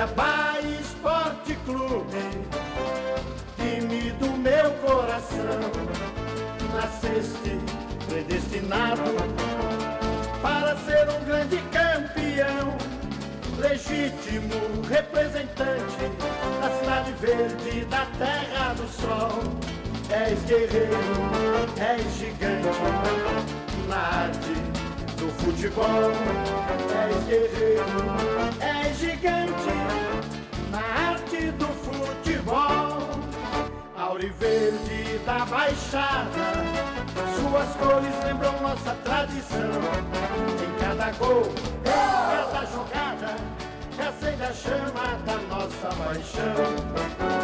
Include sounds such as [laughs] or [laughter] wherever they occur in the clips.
Cuiabá Esporte Clube, time do meu coração, nasceste predestinado para ser um grande campeão, legítimo representante da cidade verde, da terra do sol. És guerreiro, és gigante na arte do futebol. És guerreiro, és gigante na arte do futebol. Auriverde da Baixada, suas cores lembram nossa tradição. Em cada gol, em cada jogada, acende a chama da nossa paixão.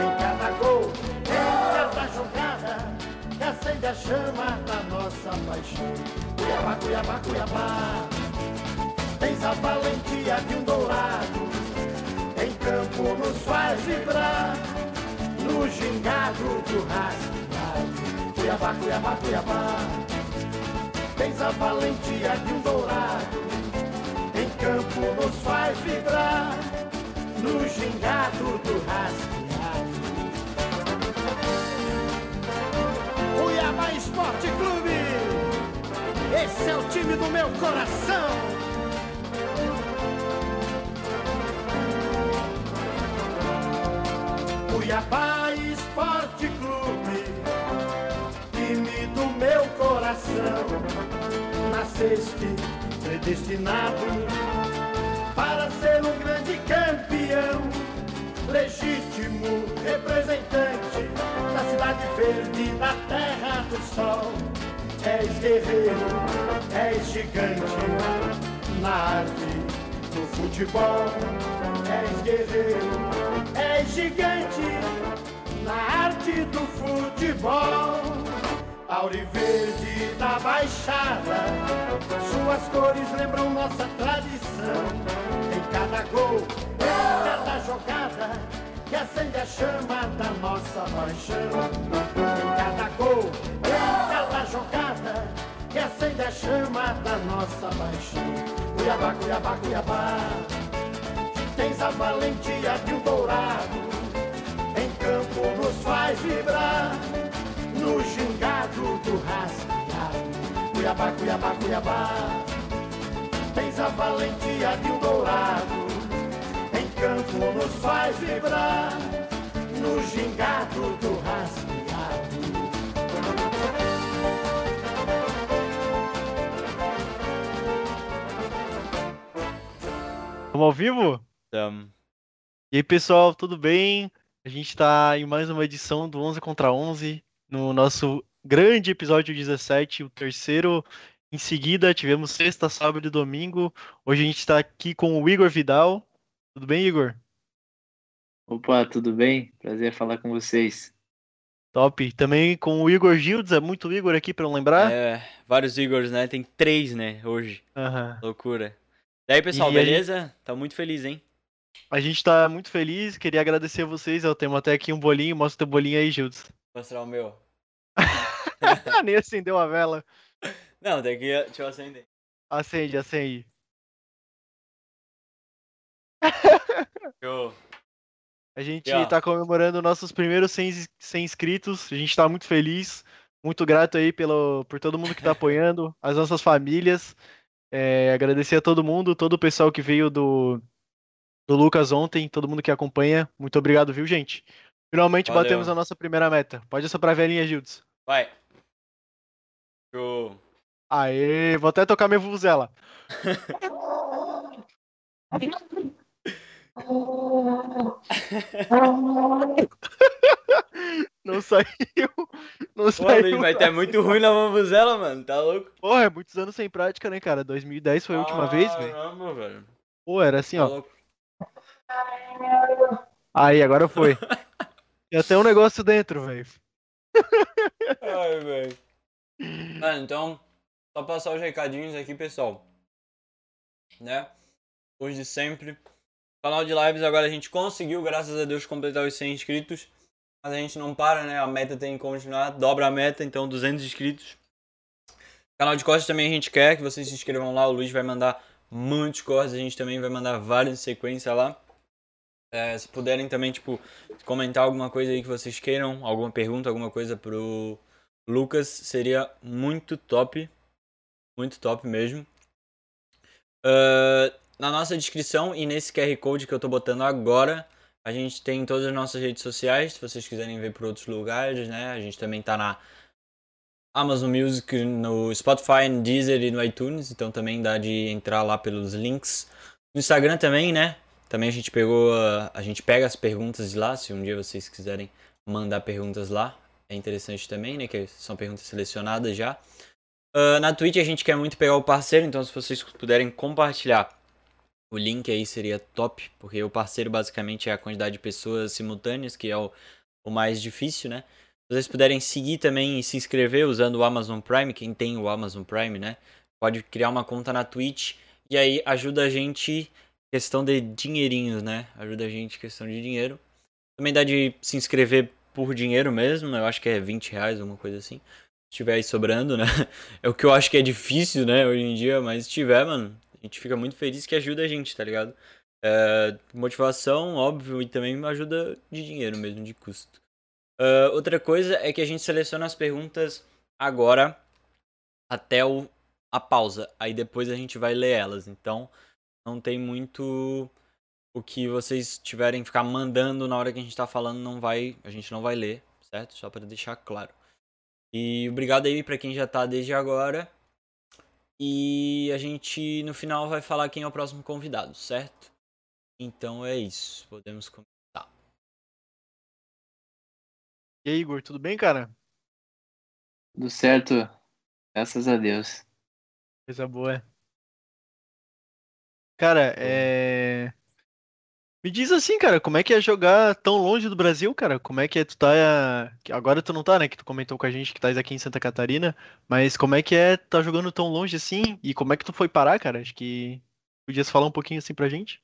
Em cada gol, em cada jogada, acende a chama da nossa paixão. Cuiabá, Cuiabá, Cuiabá, tens a valentia de um dourado, em campo nos faz vibrar no gingado do rasgado. Cuiabá, Cuiabá, Cuiabá, tens a valentia de um dourado, em campo nos faz vibrar, no gingado do rasgado. Cuiabá Esporte Clube, esse é o time do meu coração. Cuiabá Esporte Clube, time do meu coração, nasceste predestinado para ser um grande campeão, legítimo representante da cidade verde, da terra do sol. És guerreiro, és gigante na arte do futebol. És guerreiro, és gigante na arte do futebol. Auriverde da Baixada, suas cores lembram nossa tradição. Em cada gol, em cada jogada, que acende a chama da nossa paixão. Em cada gol, em cada jogada, que acende a chama da nossa paixão. Cuiabá, Cuiabá, Cuiabá, tens a valentia de um dourado, em campo nos faz vibrar, no gingado do rasgado. Cuiabá, Cuiabá, Cuiabá, tens a valentia de um dourado, campo nos faz vibrar, no gingado do rasgado. Vamos ao vivo? Tamo. E aí, pessoal, tudo bem? A gente está em mais uma edição do 11 contra 11, no nosso grande episódio 17, o terceiro. Em seguida, tivemos sexta, sábado e domingo. Hoje a gente está aqui com o Igor Vidal. Tudo bem, Igor? Opa, tudo bem? Prazer falar com vocês. Top. Também com o Igor Gildes, é muito Igor aqui para não lembrar? É, vários Igors, né? Tem três, né, hoje. Aham. Loucura. Daí, pessoal, E beleza? Tá muito feliz, hein? A gente está muito feliz, queria agradecer a vocês. Eu tenho até aqui um bolinho, mostra o teu bolinho aí, Gildes. Mostrar o meu. [laughs] Nem acendeu a vela. Não, tem que. Deixa eu acender. Acende, acende. Show. A gente ó. tá comemorando nossos primeiros 100, ins- 100 inscritos. A gente tá muito feliz, muito grato aí pelo, por todo mundo que tá apoiando, as nossas famílias. É, agradecer a todo mundo, todo o pessoal que veio do, do Lucas ontem, todo mundo que acompanha. Muito obrigado, viu, gente? Finalmente Valeu. batemos a nossa primeira meta. Pode soprar a velhinha, Gildes. Vai. Show. Aê, vou até tocar minha vuvuzela. [laughs] [laughs] Não saiu. Não Pô, saiu. bicho, mas tá muito ruim na bambuzela, mano. Tá louco? Porra, é muitos anos sem prática, né, cara? 2010 foi a última vez, velho. Caramba, velho. Pô, era assim, Tá ó. louco. Aí, agora foi. [laughs] Tem até um negócio dentro, velho. Ai, velho. Mano, então, só passar os recadinhos aqui, pessoal. Né? Hoje sempre. Canal de lives agora a gente conseguiu, graças a Deus, completar os 100 inscritos. Mas a gente não para, né? A meta tem que continuar. Dobra a meta, então 200 inscritos. Canal de cortes também a gente quer que vocês se inscrevam lá. O Luiz vai mandar muitos cortes. A gente também vai mandar vários em sequência lá. É, se puderem também, tipo, comentar alguma coisa aí que vocês queiram, alguma pergunta, alguma coisa pro Lucas, seria muito top. Muito top mesmo. Uh, na nossa descrição e nesse QR Code que eu tô botando agora, a gente tem todas as nossas redes sociais, se vocês quiserem ver por outros lugares, né? A gente também tá na Amazon Music, no Spotify, no Deezer e no iTunes, então também dá de entrar lá pelos links. No Instagram também, né? Também a gente pegou, a gente pega as perguntas de lá, se um dia vocês quiserem mandar perguntas lá, é interessante também, né? Que são perguntas selecionadas já. Uh, na Twitch a gente quer muito pegar o parceiro, então se vocês puderem compartilhar o link aí seria top, porque o parceiro basicamente é a quantidade de pessoas simultâneas, que é o, o mais difícil, né? Se vocês puderem seguir também e se inscrever usando o Amazon Prime, quem tem o Amazon Prime, né? Pode criar uma conta na Twitch e aí ajuda a gente questão de dinheirinhos, né? Ajuda a gente questão de dinheiro. Também dá de se inscrever por dinheiro mesmo, eu acho que é 20 reais, alguma coisa assim. Se tiver aí sobrando, né? [laughs] É o que eu acho que é difícil, né, hoje em dia, mas se tiver, mano, gente fica muito feliz que ajuda a gente, tá ligado? É, motivação, óbvio, e também ajuda de dinheiro mesmo, de custo. Uh, outra coisa é que a gente seleciona as perguntas agora até o, a pausa. Aí depois a gente vai ler elas. Então, não tem muito o que vocês tiverem ficar mandando na hora que a gente tá falando, não vai, a gente não vai ler, certo? Só para deixar claro. E obrigado aí para quem já tá desde agora. E a gente no final vai falar quem é o próximo convidado, certo? Então é isso, podemos começar. E aí, Igor, tudo bem, cara? Tudo certo, graças a Deus. Coisa boa. Cara, é. Me diz assim, cara, como é que é jogar tão longe do Brasil, cara? Como é que é tu tá. Agora tu não tá, né? Que tu comentou com a gente que tá aqui em Santa Catarina. Mas como é que é tá jogando tão longe assim? E como é que tu foi parar, cara? Acho que podias falar um pouquinho assim pra gente?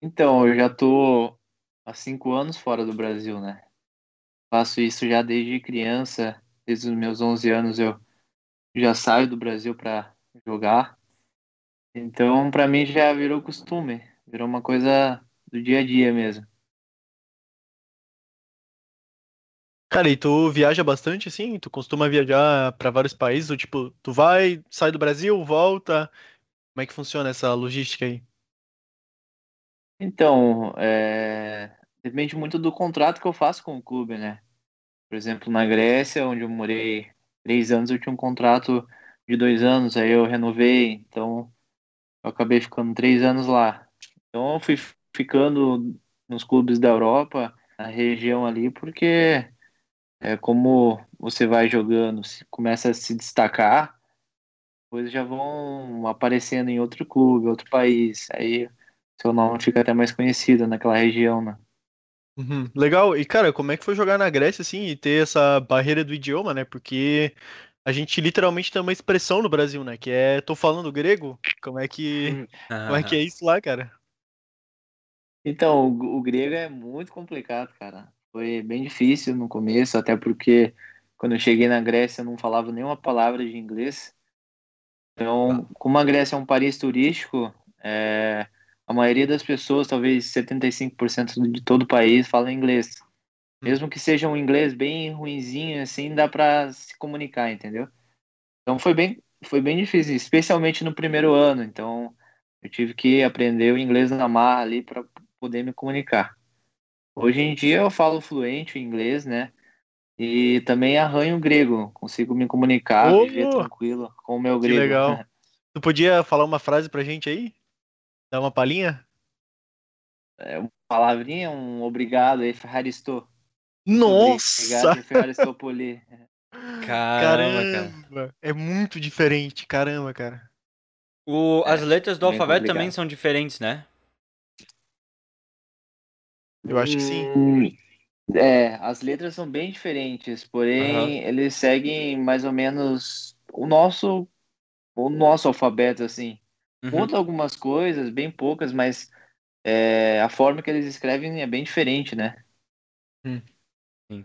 Então, eu já tô há cinco anos fora do Brasil, né? Faço isso já desde criança, desde os meus 11 anos eu já saio do Brasil para jogar. Então, para mim já virou costume, virou uma coisa do dia a dia mesmo. Cara, e tu viaja bastante assim? Tu costuma viajar para vários países? Ou, tipo, tu vai, sai do Brasil, volta? Como é que funciona essa logística aí? Então, é... depende muito do contrato que eu faço com o clube, né? Por exemplo, na Grécia, onde eu morei três anos, eu tinha um contrato de dois anos, aí eu renovei, então eu acabei ficando três anos lá. Então eu fui ficando nos clubes da Europa, na região ali, porque é como você vai jogando, se começa a se destacar, depois já vão aparecendo em outro clube, outro país, aí seu nome fica até mais conhecido naquela região, né? Uhum, legal. E, cara, como é que foi jogar na Grécia, assim, e ter essa barreira do idioma, né? Porque a gente literalmente tem uma expressão no Brasil, né? Que é tô falando grego. Como é que, como é, que é isso lá, cara? Então, o, o grego é muito complicado, cara. Foi bem difícil no começo, até porque quando eu cheguei na Grécia eu não falava nenhuma palavra de inglês. Então, como a Grécia é um país turístico, é, a maioria das pessoas, talvez 75% de todo o país, fala inglês. Hum. Mesmo que seja um inglês bem ruinzinho, assim, dá para se comunicar, entendeu? Então foi bem, foi bem difícil, especialmente no primeiro ano. Então eu tive que aprender o inglês na marra ali para poder me comunicar. Hoje em dia eu falo fluente o inglês, né? E também arranho grego, consigo me comunicar, oh, viver tranquilo com o meu grego. Que legal. [laughs] Tu podia falar uma frase pra gente aí? Dá uma palhinha? É, uma palavrinha, um obrigado aí, Ferraristo. Nossa! Obrigado, Poli. Caramba, [laughs] caramba, cara. É muito diferente, caramba, cara. O, as é, letras do alfabeto complicado. também são diferentes, né? Eu acho que sim. Hum, é, as letras são bem diferentes, porém uhum. eles seguem mais ou menos o nosso o nosso alfabeto assim. Uhum. Muda algumas coisas, bem poucas, mas é, a forma que eles escrevem é bem diferente, né? Hum. Sim.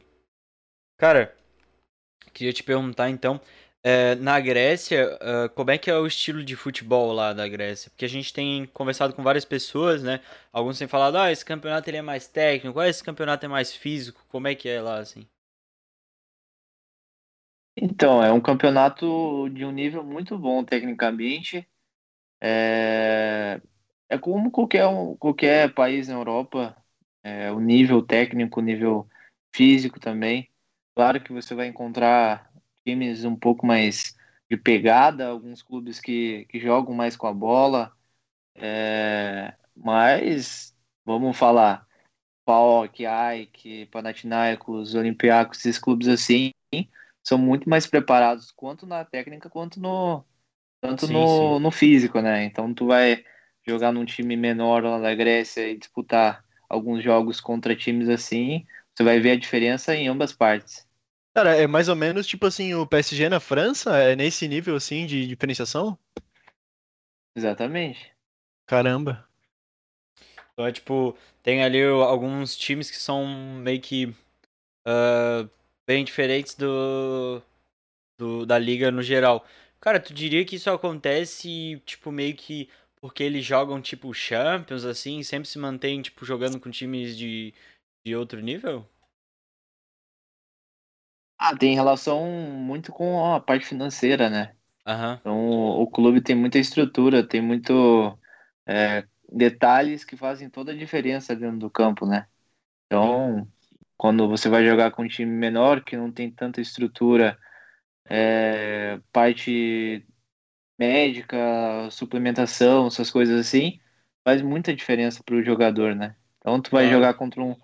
Cara, queria te perguntar então, é, na Grécia, uh, como é que é o estilo de futebol lá da Grécia? Porque a gente tem conversado com várias pessoas, né? Alguns têm falado, ah, esse campeonato ele é mais técnico, ah, esse campeonato é mais físico, como é que é lá, assim? Então, é um campeonato de um nível muito bom tecnicamente. É, é como qualquer, qualquer país na Europa, é, o nível técnico, o nível físico também. Claro que você vai encontrar times um pouco mais de pegada, alguns clubes que, que jogam mais com a bola, é, mas vamos falar, PAOK, AIK, Panathinaikos, Olympiacos, esses clubes assim, são muito mais preparados quanto na técnica quanto no tanto sim, no, sim. no físico, né? Então tu vai jogar num time menor lá da Grécia e disputar alguns jogos contra times assim, você vai ver a diferença em ambas partes. Cara, é mais ou menos tipo assim, o PSG na França é nesse nível assim de diferenciação? Exatamente. Caramba. Então é tipo, tem ali alguns times que são meio que uh, bem diferentes do, do da liga no geral. Cara, tu diria que isso acontece tipo meio que porque eles jogam tipo Champions assim, sempre se mantém tipo jogando com times de, de outro nível? Ah, tem relação muito com a parte financeira, né? Uhum. Então, o clube tem muita estrutura, tem muito é, detalhes que fazem toda a diferença dentro do campo, né? Então, quando você vai jogar com um time menor, que não tem tanta estrutura, é, parte médica, suplementação, essas coisas assim, faz muita diferença para o jogador, né? Então, tu vai jogar contra um,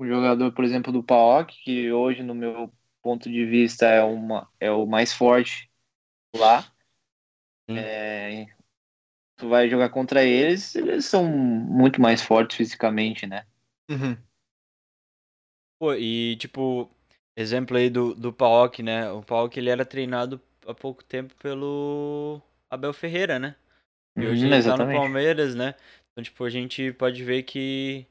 um jogador, por exemplo, do PAOK, que hoje, no meu ponto de vista é, uma, é o mais forte lá. É, tu vai jogar contra eles, eles são muito mais fortes fisicamente, né? Uhum. Pô, e tipo, exemplo aí do, do Paok, né? O Paok ele era treinado há pouco tempo pelo Abel Ferreira, né? E hoje uhum, ele tá no Palmeiras, né? Então, tipo, a gente pode ver que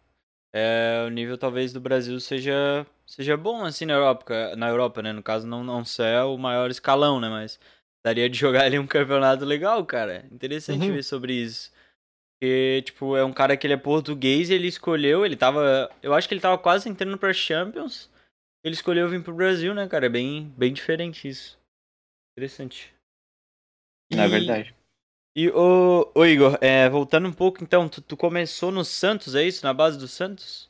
é, o nível talvez do Brasil seja seja bom assim na Europa, na Europa, né? No caso não não ser o maior escalão, né, mas daria de [laughs] jogar ali um campeonato legal, cara. Interessante uhum. ver sobre isso. Porque, tipo, é um cara que ele é português e ele escolheu, ele tava, eu acho que ele tava quase entrando para Champions. Ele escolheu vir pro Brasil, né, cara? É bem bem diferente isso. Interessante. É verdade. E o, o Igor, é, voltando um pouco, então, tu, tu, começou no Santos, é isso? Na base do Santos?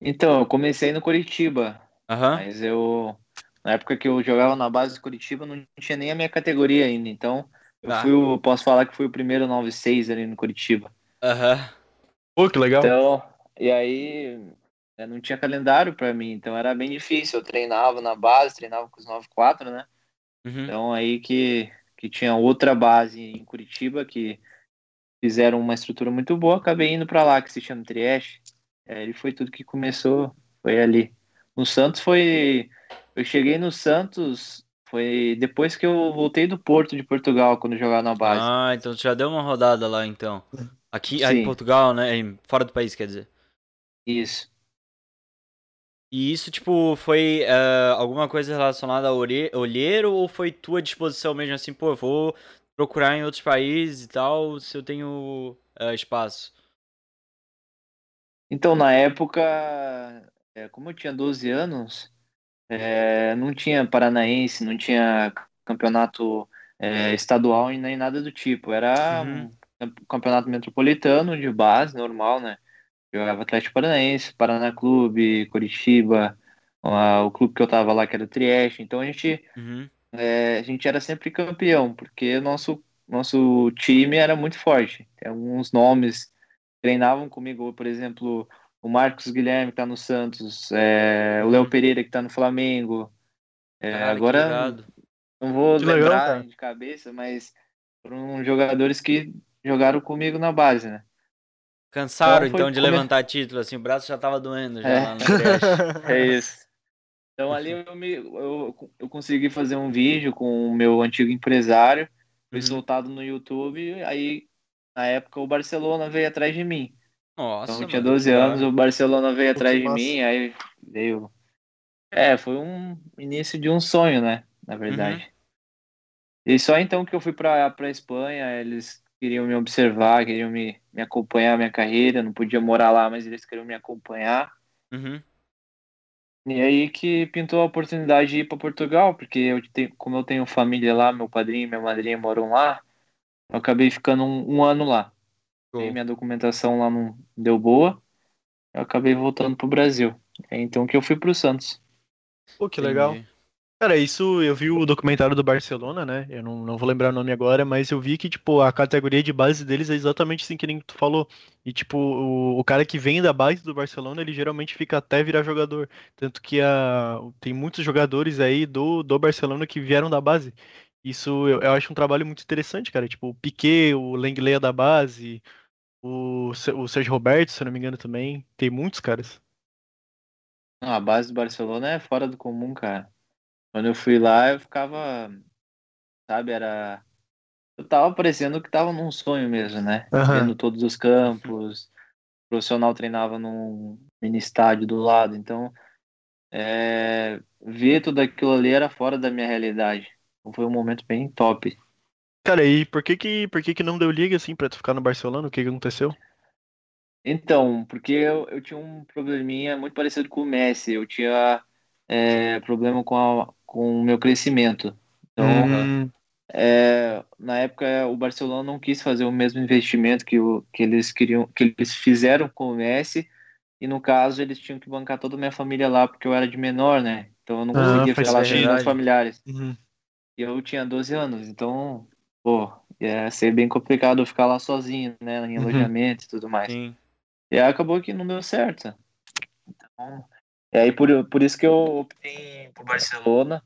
Então, eu comecei no Curitiba. Uhum. Mas eu. Na época que eu jogava na base do Curitiba, não tinha nem a minha categoria ainda. Então, eu ah. fui o, posso falar que fui o primeiro 96 ali no Curitiba. Aham. Uhum. Pô, que legal. Então, e aí não tinha calendário para mim, então era bem difícil. Eu treinava na base, treinava com os 94, né? Uhum. Então aí que que tinha outra base em Curitiba que fizeram uma estrutura muito boa, acabei indo para lá, que se chama Trieste. É, ele foi tudo que começou, foi ali. No Santos foi. Eu cheguei no Santos, foi depois que eu voltei do Porto de Portugal, quando jogava na base. Ah, então tu já deu uma rodada lá então. Aqui, em Portugal, né? Fora do país, quer dizer. Isso. E isso, tipo, foi uh, alguma coisa relacionada a olheiro ou foi tua disposição mesmo assim, pô, eu vou procurar em outros países e tal, se eu tenho uh, espaço? Então, na época, é, como eu tinha 12 anos, é, não tinha paranaense, não tinha campeonato é, estadual e nem nada do tipo. Era uhum. um campeonato metropolitano de base, normal, né? Jogava Atlético Paranaense, Paraná Clube, Curitiba, o clube que eu tava lá, que era o Trieste. Então a gente, uhum. é, a gente era sempre campeão, porque o nosso, nosso time era muito forte. Tem alguns nomes treinavam comigo, por exemplo, o Marcos Guilherme que tá no Santos, é, o Léo uhum. Pereira que tá no Flamengo. É, Cara, agora não vou que lembrar legal, de cabeça, mas foram jogadores que jogaram comigo na base, né? Cansaram então, então de come... levantar título, assim, o braço já tava doendo já é. lá no [laughs] É isso. Então ali eu, me, eu, eu consegui fazer um vídeo com o meu antigo empresário, foi uhum. soltado no YouTube, aí na época o Barcelona veio atrás de mim. Nossa, então eu tinha 12 mano, anos, o Barcelona veio atrás de mim, aí veio. É, foi um início de um sonho, né? na verdade. Uhum. E só então que eu fui para pra Espanha, eles queriam me observar, queriam me, me acompanhar a minha carreira, não podia morar lá, mas eles queriam me acompanhar. Uhum. E aí que pintou a oportunidade de ir para Portugal, porque eu tenho, como eu tenho família lá, meu padrinho e minha madrinha moram lá, eu acabei ficando um, um ano lá. E minha documentação lá não deu boa, eu acabei voltando pro Brasil. É então que eu fui pro Santos. Pô, que legal. Entendi. Cara, isso eu vi o documentário do Barcelona, né? Eu não, não vou lembrar o nome agora, mas eu vi que, tipo, a categoria de base deles é exatamente assim que nem tu falou. E, tipo, o, o cara que vem da base do Barcelona, ele geralmente fica até virar jogador. Tanto que a, tem muitos jogadores aí do, do Barcelona que vieram da base. Isso eu, eu acho um trabalho muito interessante, cara. Tipo, o Piquet, o Lenglet da base, o, o Sérgio Roberto, se eu não me engano, também. Tem muitos caras. a base do Barcelona é fora do comum, cara. Quando eu fui lá, eu ficava, sabe, era. Eu tava parecendo que tava num sonho mesmo, né? Uhum. Vendo todos os campos. O profissional treinava num mini estádio do lado, então é... ver tudo aquilo ali era fora da minha realidade. Então foi um momento bem top. Cara, e por que que, por que, que não deu liga assim pra tu ficar no Barcelona? O que, que aconteceu? Então, porque eu, eu tinha um probleminha muito parecido com o Messi. Eu tinha é, problema com, a, com o meu crescimento. Então, uhum. é, na época, o Barcelona não quis fazer o mesmo investimento que, o, que eles queriam, que eles fizeram com o Messi. E no caso, eles tinham que bancar toda a minha família lá, porque eu era de menor, né? Então eu não ah, conseguia ficar lá sem meus familiares. Uhum. E eu tinha 12 anos, então, pô, ia ser bem complicado eu ficar lá sozinho, né? Em uhum. alojamento e tudo mais. Sim. E acabou que não deu certo. Então, e aí por, por isso que eu optei por Barcelona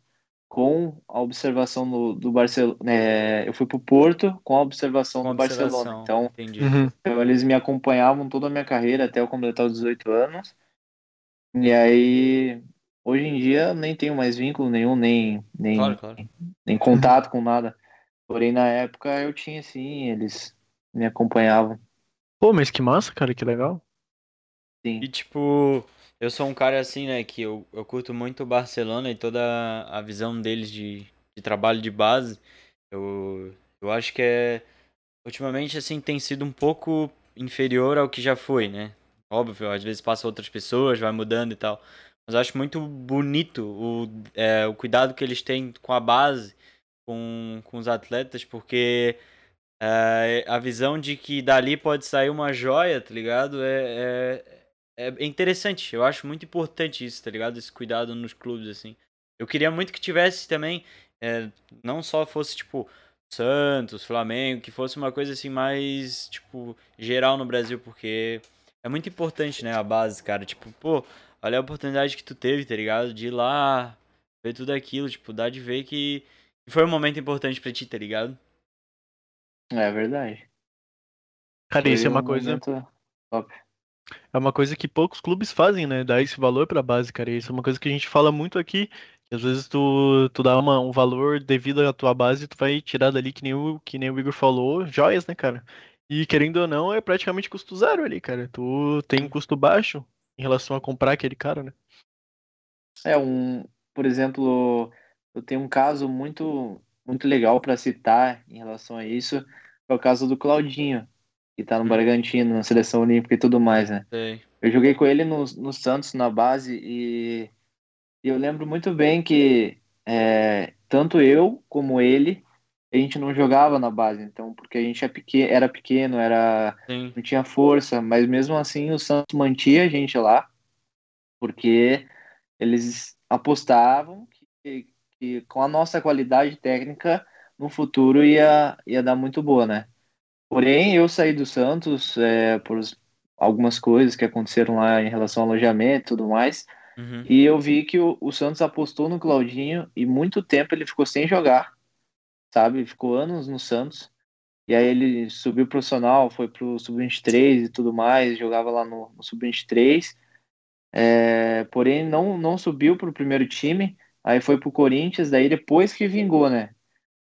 com a observação do, do Barcelona. É, eu fui pro Porto com a observação com do observação. Barcelona. Então, uhum. então, eles me acompanhavam toda a minha carreira até eu completar os 18 anos. E aí hoje em dia nem tenho mais vínculo nenhum, nem, nem, claro, claro. nem contato com nada. Porém, na época eu tinha sim, eles me acompanhavam. Pô, mas que massa, cara, que legal. Sim. E tipo, eu sou um cara assim, né, que eu, eu curto muito o Barcelona e toda a visão deles de, de trabalho de base. Eu, eu acho que é. Ultimamente, assim, tem sido um pouco inferior ao que já foi, né? Óbvio, às vezes passa outras pessoas, vai mudando e tal. Mas eu acho muito bonito o, é, o cuidado que eles têm com a base, com, com os atletas, porque é, a visão de que dali pode sair uma joia, tá ligado? É, é, é interessante. Eu acho muito importante isso, tá ligado? Esse cuidado nos clubes, assim. Eu queria muito que tivesse também, é, não só fosse, tipo, Santos, Flamengo, que fosse uma coisa assim mais, tipo, geral no Brasil, porque é muito importante, né, a base, cara. Tipo, pô, olha a oportunidade que tu teve, tá ligado? De ir lá, ver tudo aquilo, tipo, dá de ver que foi um momento importante pra ti, tá ligado? É verdade. Cara, isso é uma coisa. Top. É uma coisa que poucos clubes fazem, né? Dar esse valor pra base, cara. Isso é uma coisa que a gente fala muito aqui. Às vezes tu, tu dá uma, um valor devido à tua base, tu vai tirar dali, que nem, o, que nem o Igor falou, joias, né, cara? E querendo ou não, é praticamente custo zero ali, cara. Tu tem um custo baixo em relação a comprar aquele cara, né? É um, por exemplo, eu tenho um caso muito muito legal para citar em relação a isso, é o caso do Claudinho que tá no hum. Bragantino, na seleção olímpica e tudo mais, né? Sei. Eu joguei com ele no, no Santos, na base, e, e eu lembro muito bem que é, tanto eu como ele, a gente não jogava na base, então, porque a gente é pequeno, era pequeno, era, Sim. não tinha força, mas mesmo assim o Santos mantia a gente lá, porque eles apostavam que, que com a nossa qualidade técnica, no futuro ia, ia dar muito boa, né? Porém, eu saí do Santos é, por algumas coisas que aconteceram lá em relação ao alojamento e tudo mais. Uhum. E eu vi que o, o, Santos apostou no Claudinho e muito tempo ele ficou sem jogar, sabe? Ficou anos no Santos. E aí ele subiu profissional, foi pro Sub-23 e tudo mais, jogava lá no, no Sub-23. É, porém, não, não subiu pro primeiro time. Aí foi pro Corinthians, daí depois que vingou, né?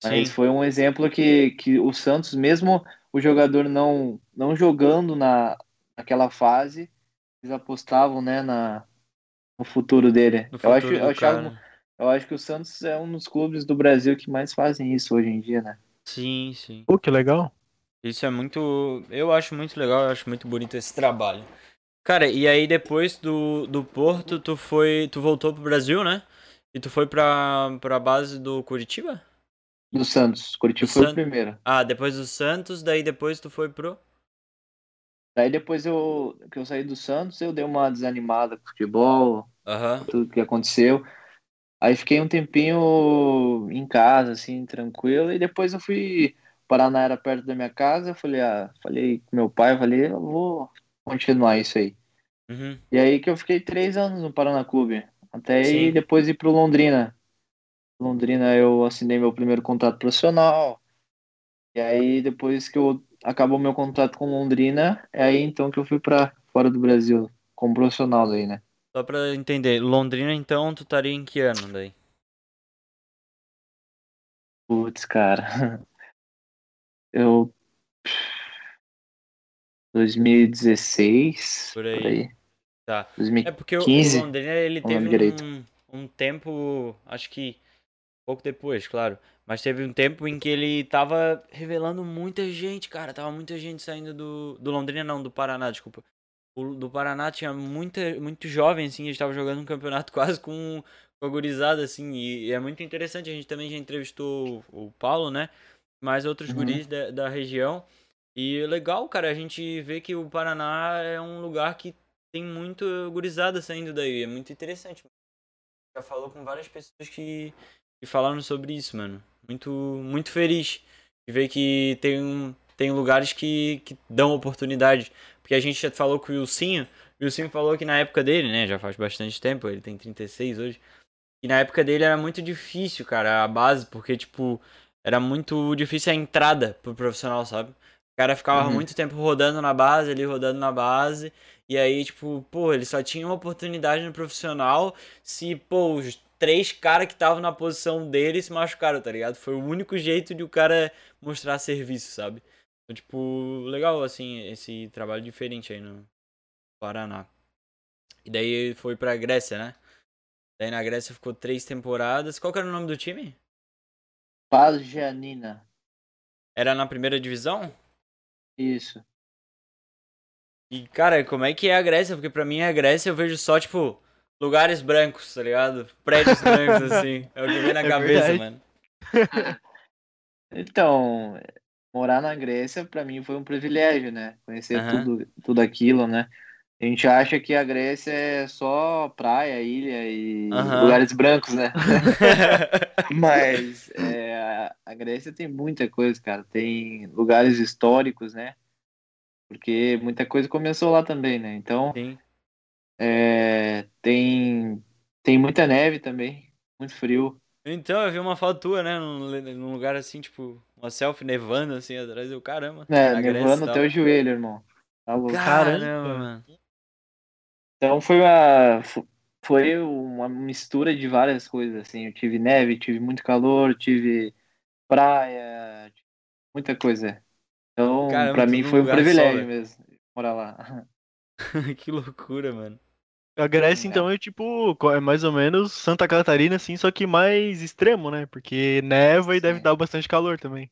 Mas Sim. foi um exemplo que, que o Santos, mesmo o jogador não, não jogando na, naquela fase, eles apostavam né, na, no futuro dele. No eu, acho, eu, achava, eu Eu acho que o Santos é um dos clubes do Brasil que mais fazem isso hoje em dia, né? Sim, sim. Pô, que legal. Isso é muito. Eu acho muito legal, eu acho muito bonito esse trabalho. Cara, e aí depois do, do Porto, tu foi. Tu voltou pro Brasil, né? E tu foi pra, pra base do Curitiba? Do Santos. Curitiba Do foi San- o primeiro. Ah, depois do Santos, daí depois tu foi pro. Daí depois eu, que eu saí do Santos, eu dei uma desanimada com o futebol, tudo que aconteceu. Aí fiquei um tempinho em casa, assim, tranquilo, e depois eu fui. Paraná era perto da minha casa, eu falei, ah, falei com meu pai, eu falei, eu vou continuar isso aí. Uhum. E aí que eu fiquei três anos no Paraná Clube. Até aí depois ir pro Londrina. Londrina eu assinei meu primeiro contrato profissional. E aí depois que eu acabou meu contrato com Londrina, é aí então que eu fui pra fora do Brasil como profissional daí, né? Só pra entender, Londrina então tu estaria em que ano daí? Putz, cara. [laughs] Eu 2016, Por aí. por aí. Tá. 2000 É porque o- 15, o Londrina ele teve um, um tempo, acho que pouco depois, claro, mas teve um tempo em que ele tava revelando muita gente, cara, tava muita gente saindo do, do Londrina, não, do Paraná, desculpa. O, do Paraná tinha muita, muito jovem, assim, eles estavam jogando um campeonato [laughs] quase com, com a gurizada, assim, e, e é muito interessante, a gente também já entrevistou o, o Paulo, né, mais outros Uhum. guris da, da região, e é legal, cara, a gente vê que o Paraná é um lugar que tem muito gurizada saindo daí. É muito interessante. Já falou com várias pessoas que, que falaram sobre isso, mano. Muito, muito feliz de ver que tem, tem lugares que, que dão oportunidade. Porque a gente já falou com o Wilsinho. O Wilsinho falou que na época dele, né? Já faz bastante tempo, ele tem 36 hoje. E na época dele era muito difícil, cara, a base, porque, tipo, era muito difícil a entrada pro profissional, sabe? O cara ficava Uhum. muito tempo rodando na base, ali rodando na base. E aí, tipo, pô, ele só tinha uma oportunidade no profissional se, pô, os três caras que estavam na posição dele se machucaram, tá ligado? Foi o único jeito de o cara mostrar serviço, sabe? Então, tipo, legal, assim, esse trabalho diferente aí no Paraná. E daí foi pra Grécia, né? Daí na Grécia ficou três temporadas. Qual que era o nome do time? Paz Janina. Era na primeira divisão? Isso. E, cara, como é que é a Grécia? Porque pra mim a Grécia eu vejo só, tipo, lugares brancos, tá ligado? Prédios brancos, [laughs] assim. É o que vem na É cabeça, verdade. mano. Então, morar na Grécia para mim foi um privilégio, né? Conhecer Aham. tudo, tudo aquilo, né? A gente acha que a Grécia é só praia, ilha e Aham. lugares brancos, né? [laughs] Mas é, a- a Grécia tem muita coisa, cara. Tem lugares históricos, né? Porque muita coisa começou lá também, né? Então, Sim. É, tem, tem muita neve também, muito frio. Então, eu vi uma foto tua, né? Num, num lugar assim, tipo, uma selfie nevando assim atrás. Eu, caramba. É, nevando até o joelho, irmão. Tá louco. Caramba, Caramba. mano. Então foi uma fo- foi uma mistura de várias coisas assim. Eu tive neve, tive muito calor, tive praia, tive muita coisa. Então, Caramba, pra mim foi um só, privilégio velho. mesmo morar lá. [laughs] [laughs] que loucura, mano. A Grécia, É. então, é tipo, é mais ou menos Santa Catarina, assim, só que mais extremo, né? Porque neva e deve dar bastante calor também.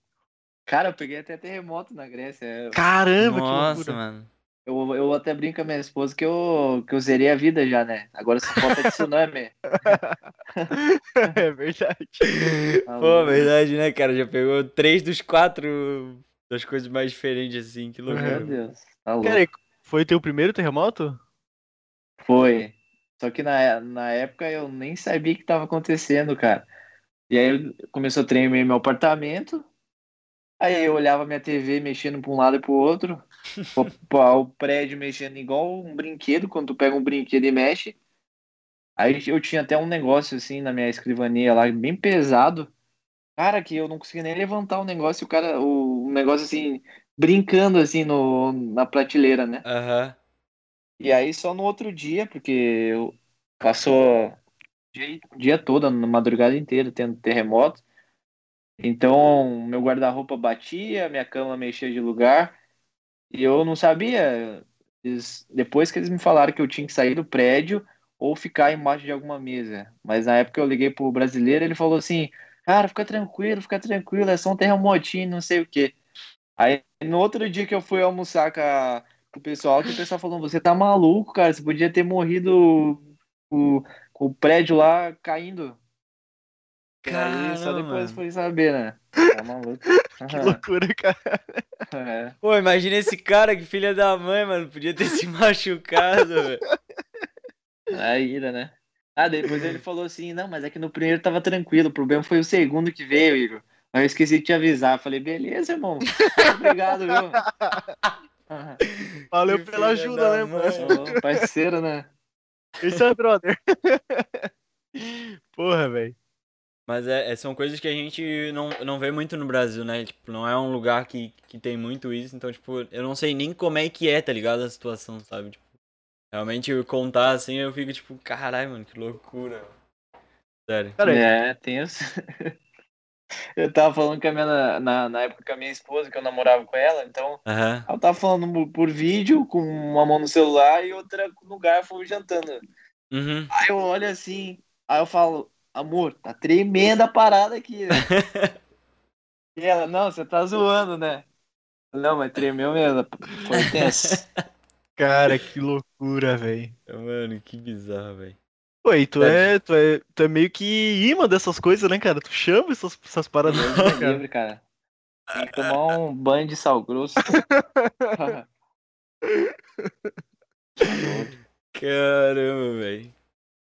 Cara, eu peguei até terremoto na Grécia. Eu- Caramba, que Nossa, loucura. mano. Eu, eu até brinco com a minha esposa que eu, que eu zerei a vida já, né? Agora só falta de tsunami. [laughs] É verdade. Tá Pô, verdade, né, cara? Já pegou três dos quatro das coisas mais diferentes, assim. Que Meu loucura. Deus. Tá louco. Cara, foi teu primeiro terremoto? Foi. Só que na, na época eu nem sabia o que estava acontecendo, cara. E aí começou a tremer meu apartamento. Aí eu olhava minha TV mexendo para um lado e pro outro. [laughs] o, o prédio mexendo igual um brinquedo, quando tu pega um brinquedo e mexe. Aí eu tinha até um negócio assim na minha escrivania lá, bem pesado. Cara, que eu não conseguia nem levantar o negócio, o cara, o, o negócio assim, brincando assim no, na prateleira, né? Aham. E aí só no outro dia, porque eu passou o dia, dia todo, na madrugada inteira, tendo terremoto. Então, meu guarda-roupa batia, minha cama mexia de lugar. E eu não sabia. Eles- depois que eles me falaram que eu tinha que sair do prédio, ou ficar embaixo de alguma mesa. Mas na época eu liguei pro brasileiro, ele falou assim: Cara, fica tranquilo, fica tranquilo, é só um terremotinho, não sei o quê. Aí no outro dia que eu fui almoçar com, a, com o pessoal, que o pessoal falou: Você tá maluco, cara, você podia ter morrido com, com o prédio lá caindo. Aí só depois foi saber, né? Tá maluco. [laughs] que loucura, cara. É. Pô, imagina esse cara, que filha da mãe, mano. Podia ter se [laughs] machucado, velho. A ira, né? Ah, depois ele falou assim, não, mas é que no primeiro tava tranquilo, o problema foi o segundo que veio, Igor. Aí eu esqueci de te avisar. Falei, beleza, irmão. Obrigado, viu? [laughs] Valeu que pela ajuda, né, mano? Parceiro, né? Isso é brother. [laughs] Porra, velho. Mas é, é, são coisas que a gente não, não vê muito no Brasil, né? Tipo, não é um lugar que, que tem muito isso. Então, tipo, eu não sei nem como é que é, tá ligado? A situação, sabe? Tipo, realmente contar assim, eu fico tipo, caralho, mano, que loucura. Sério. É, tenso. Eu tava falando com a minha, na, na época com a minha esposa, que eu namorava com ela, então uhum. ela tava falando por vídeo, com uma mão no celular e outra no garfo jantando. Uhum. Aí eu olho assim, aí eu falo, amor, tá tremenda a parada aqui, né? [laughs] e ela, não, você tá zoando, né? Não, mas tremeu mesmo, foi tenso. [laughs] Cara, que loucura, velho. Mano, que bizarro, velho. Oi, tu é, tu é, tu é meio que imã dessas coisas, né, cara? Tu chama essas, essas paradas. Deus [laughs] cara. Livre, cara. Tem que tomar um banho de sal grosso. [laughs] [laughs] Caramba, velho.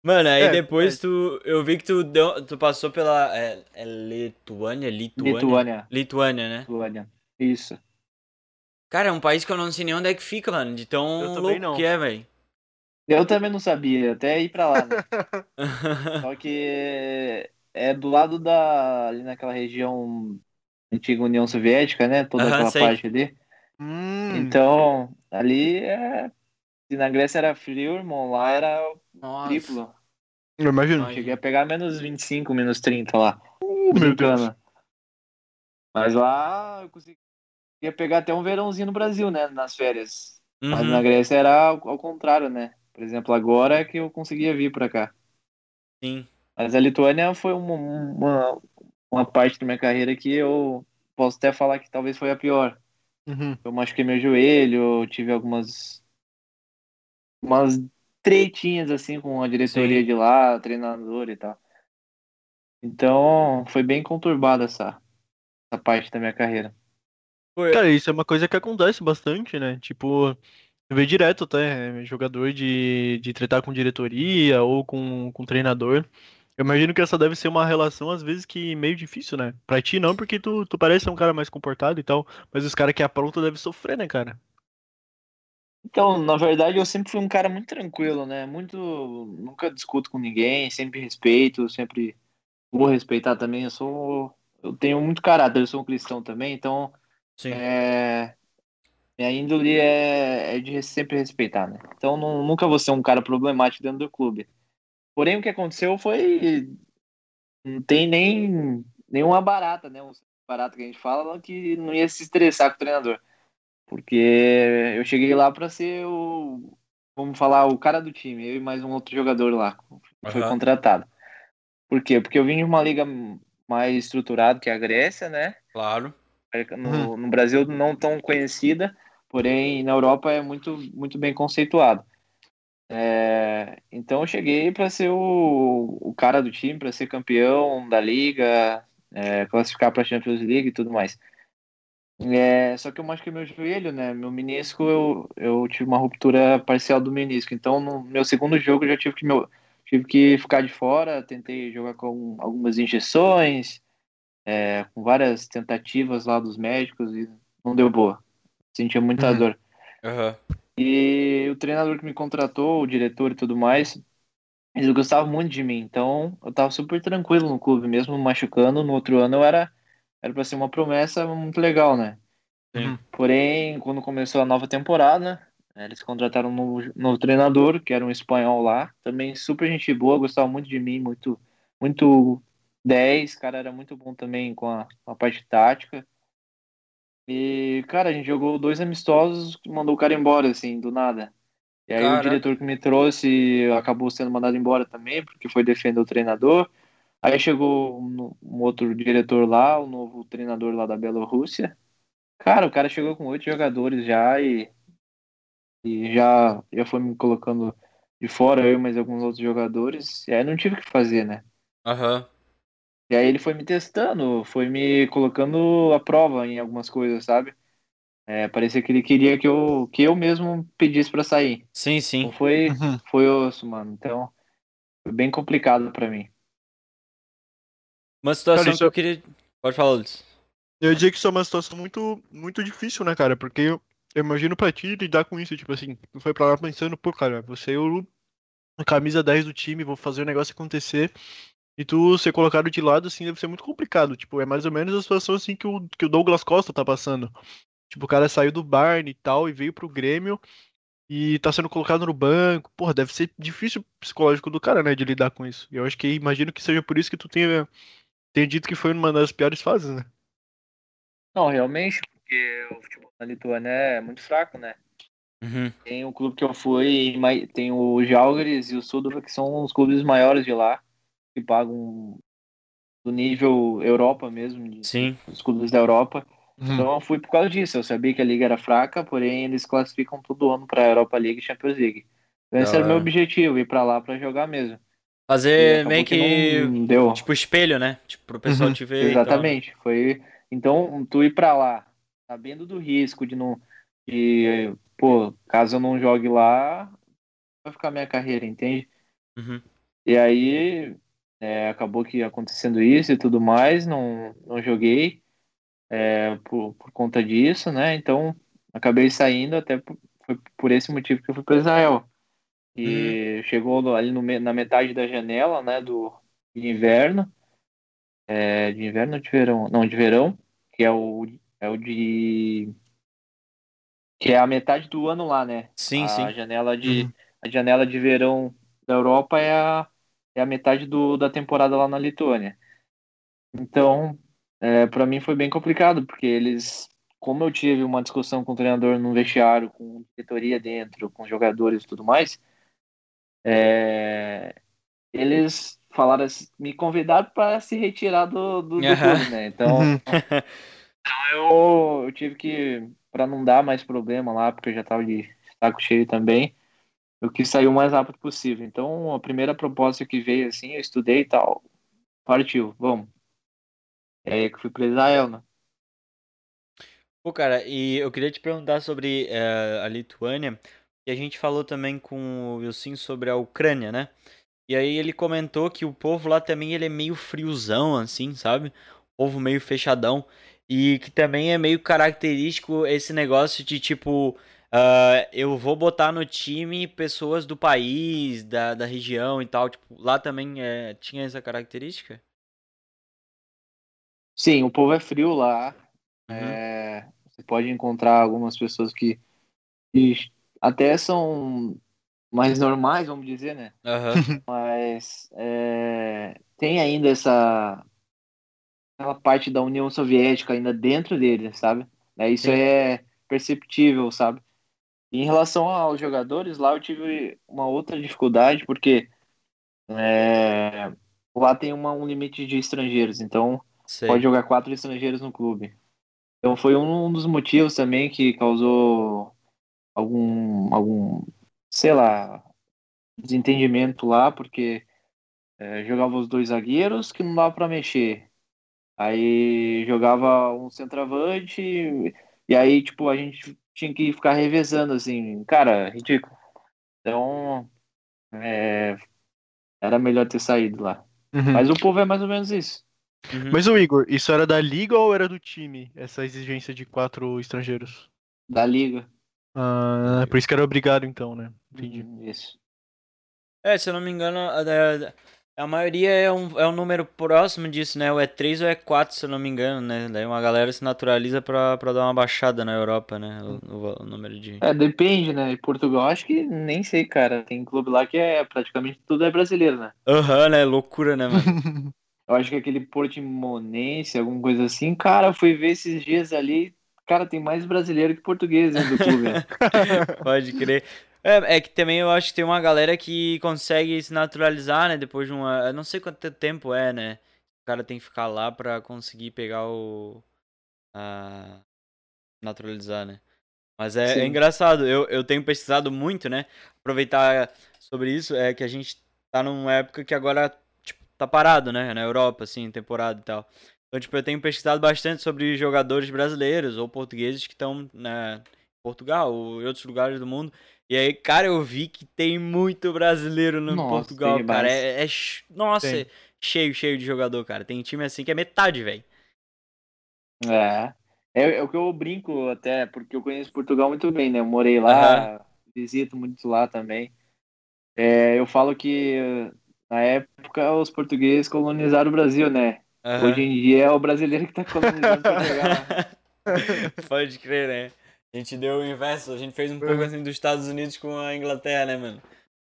Mano, aí é, depois é. tu. Eu vi que tu, deu, tu passou pela. É, é Lituânia? Lituânia? Lituânia. Lituânia, né? Lituânia. Isso. Cara, é um país que eu não sei nem onde é que fica, mano. De tão louco não. que é, velho. Eu também não sabia, até ir pra lá, né? [laughs] Só que é do lado da. ali naquela região antiga União Soviética, né? Toda uh -huh, aquela sei. parte ali. Hum. Então, ali é. Se na Grécia era frio, irmão, lá era Nossa. triplo. Eu imagino. Cheguei a pegar menos 25, menos 30 lá. Uh, meu Deus. Mas lá eu consegui ia pegar até um verãozinho no Brasil, né? Nas férias. Uhum. Mas na Grécia era ao, contrário, né? Por exemplo, agora é que eu conseguia vir para cá. Sim. Mas a Lituânia foi uma, uma, uma, parte da minha carreira que eu posso até falar que talvez foi a pior. Uhum. Eu machuquei meu joelho, tive algumas umas tretinhas assim com a diretoria Sim. de lá, treinador e tal. Então foi bem conturbada essa, essa parte da minha carreira. Cara, isso é uma coisa que acontece bastante, né? Tipo, vê direto até jogador de, de tretar com diretoria ou com, com treinador. Eu imagino que essa deve ser uma relação, às vezes, que meio difícil, né? Pra ti não, porque tu, tu parece ser um cara mais comportado e tal, mas os caras que aprontam devem sofrer, né, cara? Então, na verdade, eu sempre fui um cara muito tranquilo, né? Muito. Nunca discuto com ninguém, sempre respeito, sempre vou respeitar também. Eu sou. Eu tenho muito caráter, eu sou um cristão também, então Sim. É... Minha índole é, é de sempre respeitar, né? Então não, nunca vou ser um cara problemático dentro do clube. Porém, o que aconteceu foi. Não tem nem nenhuma barata, né? Um barata que a gente fala que não ia se estressar com o treinador. Porque eu cheguei lá para ser o. Vamos falar, o cara do time, eu e mais um outro jogador lá. Foi uhum. contratado. Por quê? Porque eu vim de uma liga mais estruturada que a Grécia, né? Claro. No, uhum. no, Brasil não tão conhecida, porém na Europa é muito, muito bem conceituado. É, então eu cheguei para ser o, o cara do time, para ser campeão da liga, é, classificar para a Champions League e tudo mais. É, só que eu machuquei meu joelho, né? Meu menisco, eu, eu tive uma ruptura parcial do menisco. Então, no meu segundo jogo, eu já tive que, meu, tive que ficar de fora. Tentei jogar com algumas injeções, é, com várias tentativas lá dos médicos e não deu boa. Sentia muita uhum. dor. Uhum. E o treinador que me contratou, o diretor e tudo mais, eles gostavam muito de mim. Então eu tava super tranquilo no clube, mesmo machucando. No outro ano eu era era para ser uma promessa muito legal, né? Sim. Porém, quando começou a nova temporada, eles contrataram um novo, novo treinador, que era um espanhol lá, também super gente boa, gostava muito de mim, muito muito 10, cara, era muito bom também com a, com a parte tática. E, cara, a gente jogou dois amistosos, mandou o cara embora, assim, do nada. E aí Caraca. o diretor que me trouxe acabou sendo mandado embora também, porque foi defender o treinador. Aí chegou um, um outro diretor lá, o um novo treinador lá da Bielorrússia. Cara, o cara chegou com oito jogadores já e, e já, já foi me colocando de fora, eu e mais alguns outros jogadores. E aí não tive o que fazer, né? Aham. E aí ele foi me testando, foi me colocando à prova em algumas coisas, sabe? É, parecia que ele queria que eu, que eu mesmo pedisse pra sair. Sim, sim. Então foi, Uhum. foi osso, mano. Então foi bem complicado pra mim. Uma situação Cara, isso que eu queria. Pode falar, Luiz. Eu diria que isso é uma situação muito, muito difícil, né, cara? Porque eu, eu imagino pra ti lidar com isso, tipo assim, tu foi pra lá pensando, pô, cara, você é o a camisa 10 do time, vou fazer o negócio acontecer. E tu ser colocado de lado, assim, deve ser muito complicado. Tipo, é mais ou menos a situação, assim, que o, que o Douglas Costa tá passando. Tipo, o cara saiu do Barney e tal, e veio pro Grêmio, e tá sendo colocado no banco. Porra, deve ser difícil psicológico do cara, né, de lidar com isso. E eu acho que, imagino que seja por isso que tu tenha, tenha dito que foi uma das piores fases, né? Não, realmente, porque o futebol na Lituânia é muito fraco, né? Uhum. Tem o clube que eu fui, tem o Žalgiris e o Sudova, que são os clubes maiores de lá, que pagam do nível Europa mesmo, de- Sim. os clubes da Europa. Uhum. Então eu fui por causa disso. Eu sabia que a liga era fraca, porém eles classificam todo ano para a Europa League e Champions League. Então esse era o meu objetivo, ir para lá para jogar mesmo. Fazer meio que. não deu. Tipo, espelho, né? Tipo, pro pessoal Uhum. te ver. Exatamente. Foi então tu ir para lá, sabendo do risco de não de, pô, caso eu não jogue lá, vai ficar minha carreira, entende? Uhum. E aí é, acabou que acontecendo isso e tudo mais, não, não joguei é, por, por conta disso, né? Então acabei saindo até por, foi por esse motivo que eu fui para Israel. E chegou no- ali no, na metade da janela, né, do de inverno, é, de inverno ou de verão? Não, de verão, que é o, é o de que é a metade do ano lá, né? Sim, a sim. janela de Uhum. a janela de verão da Europa é a, é a metade do, da temporada lá na Lituânia. Então, é, para mim foi bem complicado, porque eles, como eu tive uma discussão com o treinador no vestiário, com diretoria dentro, com jogadores e tudo mais, é, eles falaram, assim- me convidaram para se retirar do, do, do clube, né? Então, Uhum. [laughs] eu, eu tive que, para não dar mais problema lá, porque eu já tava de saco cheio também, eu quis sair o mais rápido possível. Então, a primeira proposta que veio, assim, eu estudei e tal, partiu, vamos. É aí que fui pra Israel, né? Pô, cara, e eu queria te perguntar sobre eh, a Lituânia, e a gente falou também com o Wilson sobre a Ucrânia, né? E aí ele comentou que o povo lá também ele é meio friozão, assim, sabe? Povo meio fechadão. E que também é meio característico esse negócio de tipo, ah, eu vou botar no time pessoas do país, da, da região e tal. Tipo, lá também é, tinha essa característica? Sim, o povo é frio lá. Uhum. É, você pode encontrar algumas pessoas que, que até são mais normais, vamos dizer, né? Aham. [laughs] mas é, tem ainda essa aquela parte da União Soviética ainda dentro dele, sabe? É, isso Sim. é perceptível, sabe? Em relação aos jogadores, lá eu tive uma outra dificuldade, porque é, lá tem uma, um limite de estrangeiros, então Sei. pode jogar quatro estrangeiros no clube. Então foi um dos motivos também que causou algum, algum sei lá, desentendimento lá, porque é, jogava os dois zagueiros que não dava para mexer. Aí jogava um centroavante e aí, tipo, a gente tinha que ficar revezando, assim, cara, ridículo. Então, é, era melhor ter saído lá. Uhum. Mas o povo é mais ou menos isso. Uhum. Mas o Igor, isso era da liga ou era do time, essa exigência de quatro estrangeiros? Da liga. Ah, por isso que era obrigado então, né? Entendi. Hum, Isso. É, se eu não me engano, a, maioria é um, é um número próximo disso, né? Ou é 3 ou é 4, se eu não me engano, né? Daí uma galera se naturaliza pra, pra dar uma baixada na Europa, né? O, o- o número de. É, depende, né? Em Portugal, acho que nem sei, cara. Tem clube lá que é praticamente tudo é brasileiro, né? Aham, né? Loucura, né, mano? [laughs] [laughs] Eu acho que aquele Portimonense, alguma coisa assim. Cara, eu fui ver esses dias ali. Cara, tem mais brasileiro que português dentro do clube. né? [laughs] Pode crer. É, é que também eu acho que tem uma galera que consegue se naturalizar, né? Depois de uma. Eu não sei quanto tempo é, né? O cara tem que ficar lá pra conseguir pegar o. A... Naturalizar, né? Mas é, é engraçado, eu, eu tenho pesquisado muito, né? Aproveitar sobre isso, é que a gente tá numa época que agora, tipo, tá parado, né? Na Europa, assim, temporada e tal. Então, tipo, eu tenho pesquisado bastante sobre jogadores brasileiros ou portugueses que estão né, em Portugal ou em outros lugares do mundo. E aí, cara, eu vi que tem muito brasileiro no Nossa, Portugal, cara. É, é nossa, é cheio, cheio de jogador, cara. Tem time assim que é metade, velho. É. é. É o que eu brinco até, porque eu conheço Portugal muito bem, né? Eu morei lá, visito muito lá também. É, eu falo que na época os portugueses colonizaram o Brasil, né? Aham. Hoje em dia é o brasileiro que tá colonizando Portugal. [laughs] Pode crer, né? A gente deu o inverso, a gente fez um pouco assim dos Estados Unidos com a Inglaterra, né, mano?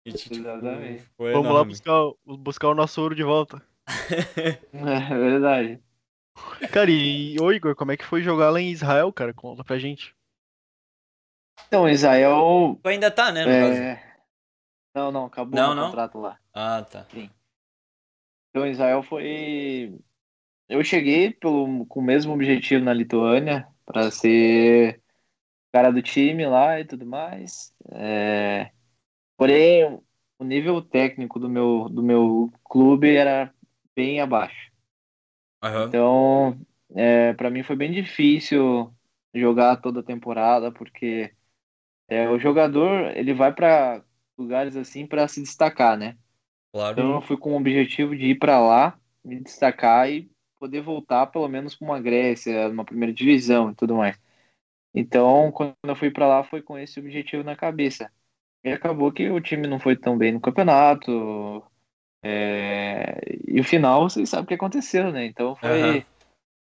A gente, tipo, Exatamente. foi Vamos lá enorme. buscar, o- buscar o nosso ouro de volta. [laughs] É verdade. Cara, e ô Igor, como é que foi jogar lá em Israel, cara? Conta pra gente. Então, Israel. Tu ainda tá, né, no caso? É... Não, não, acabou Não, o não? contrato lá. Ah, tá. Então, Israel foi. Eu cheguei pelo, com o mesmo objetivo na Lituânia, para ser cara do time lá e tudo mais. É, Porém, o nível técnico do meu, do meu clube era bem abaixo. Aham. Então, é, para mim foi bem difícil jogar toda a temporada, porque é, o jogador ele vai para lugares assim para se destacar, né? Claro. Então eu fui com o objetivo de ir para lá, me destacar e poder voltar pelo menos para uma Grécia, uma primeira divisão e tudo mais. Então, quando eu fui para lá, foi com esse objetivo na cabeça. E acabou que o time não foi tão bem no campeonato. é, E o final, vocês sabem o que aconteceu, né? Então foi, Aham.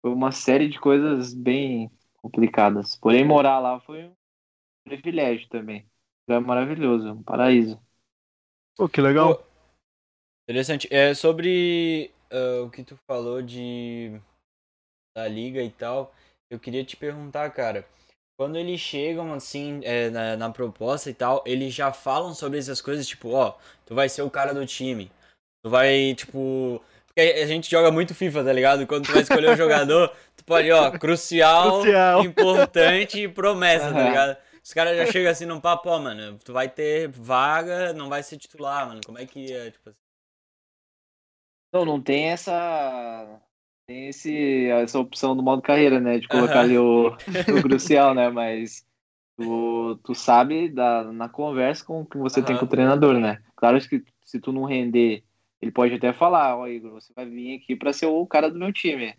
foi uma série de coisas bem complicadas. Porém, morar lá foi um privilégio também. É maravilhoso, um paraíso. Pô, que legal. Pô, Interessante. É sobre ah, o que tu falou de da liga e tal. Eu queria te perguntar, cara. Quando eles chegam assim é, na, na proposta e tal, eles já falam sobre essas coisas, tipo, ó, tu vai ser o cara do time. Tu vai, tipo. Porque a gente joga muito FIFA, tá ligado? Quando tu vai escolher o [laughs] jogador, tu pode, ó, crucial, Crucial. importante e promessa, tá Aham. ligado? Os caras já chegam assim num papo, ó, mano, tu vai ter vaga, não vai ser titular, mano. Como é que é, tipo assim? Não, não tem essa. Tem esse, essa opção do modo carreira, né? De colocar ali o, [laughs] o crucial, né? Mas tu, tu sabe da, na conversa com que você tem com o treinador, né? Claro que se tu não render, ele pode até falar, ó, Igor, você vai vir aqui pra ser o cara do meu time.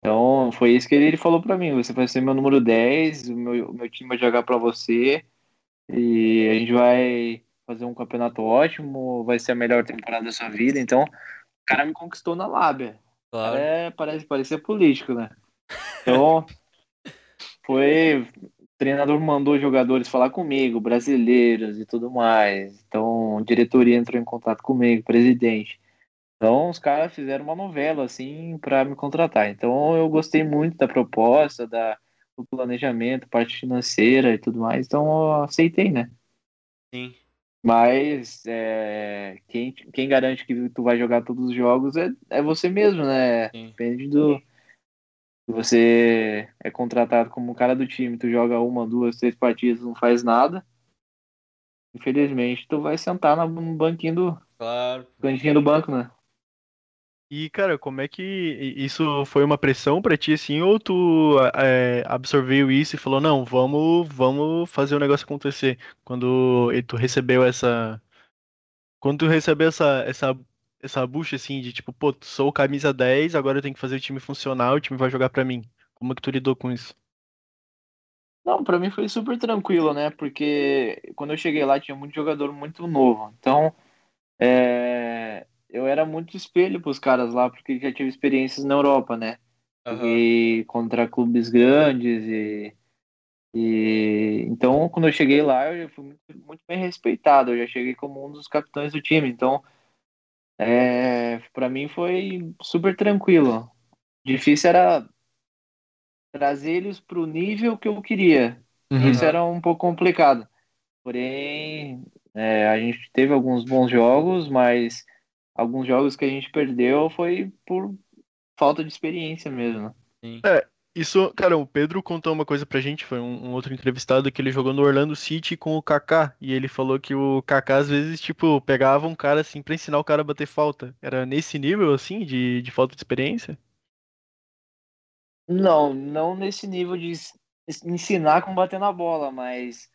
Então, foi isso que ele falou pra mim. Você vai ser meu número 10, o meu, o meu time vai jogar pra você. E a gente vai fazer um campeonato ótimo, vai ser a melhor temporada da sua vida. Então, o cara me conquistou na lábia. Claro. É, parece parecer político, né? Então, foi. O treinador mandou jogadores falar comigo, brasileiros e tudo mais. Então, diretoria entrou em contato comigo, presidente. Então, os caras fizeram uma novela, assim, para me contratar. Então, eu gostei muito da proposta, da, do planejamento, parte financeira e tudo mais. Então, eu aceitei, né? Sim. Mas é, quem, quem garante que tu vai jogar todos os jogos é, é você mesmo, né? Sim. Depende do. Se você é contratado como cara do time, tu joga uma, duas, três partidas, não faz nada. Infelizmente, tu vai sentar no banquinho do, Claro. cantinho do banco, né? E, cara, como é que isso foi uma pressão pra ti, assim, ou tu é, absorveu isso e falou, não, vamos, vamos fazer o negócio acontecer? Quando tu recebeu essa. Quando tu recebeu essa, essa, essa bucha, assim, de tipo, pô, sou camisa 10, agora eu tenho que fazer o time funcionar, o time vai jogar pra mim. Como é que tu lidou com isso? Não, pra mim foi super tranquilo, né? Porque quando eu cheguei lá tinha muito jogador muito novo. Então, é, eu era muito espelho pros caras lá, porque já tive experiências na Europa, né? Aham. Joguei contra clubes grandes e, e então quando eu cheguei lá eu fui muito, muito bem respeitado. Eu já cheguei como um dos capitães do time. Então, é, para mim foi super tranquilo. Difícil era trazer eles pro nível que eu queria. Uhum. Isso era um pouco complicado. Porém, é, a gente teve alguns bons jogos, mas alguns jogos que a gente perdeu foi por falta de experiência mesmo. Sim. É, isso, cara, o Pedro contou uma coisa pra gente, foi um, um, outro entrevistado que ele jogou no Orlando City com o Kaká, e ele falou que o Kaká às vezes, tipo, pegava um cara assim pra ensinar o cara a bater falta. Era nesse nível, assim, de, de falta de experiência? Não, não nesse nível de ensinar como bater na bola, mas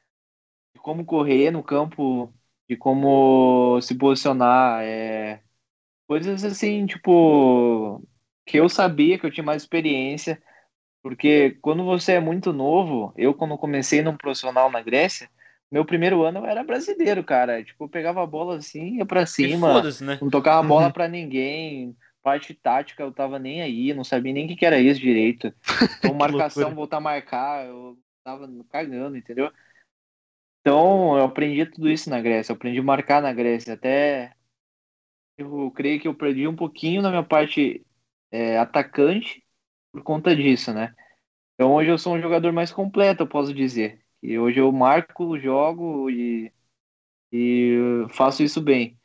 de como correr no campo, de como se posicionar, é... coisas assim, tipo, que eu sabia que eu tinha mais experiência, porque quando você é muito novo, eu quando comecei no profissional na Grécia, meu primeiro ano eu era brasileiro, cara. Tipo, eu pegava a bola assim, ia pra cima, né? não tocava a bola uhum. pra ninguém. Parte tática eu tava nem aí, não sabia nem o que, que era isso direito. [laughs] Então, marcação, voltar a marcar, eu tava cagando, entendeu? Então, eu aprendi tudo isso na Grécia. Eu aprendi a marcar na Grécia. Até eu creio que eu perdi um pouquinho na minha parte é, atacante por conta disso, né? Então, hoje eu sou um jogador mais completo, eu posso dizer. E hoje eu marco, jogo e, e faço isso bem.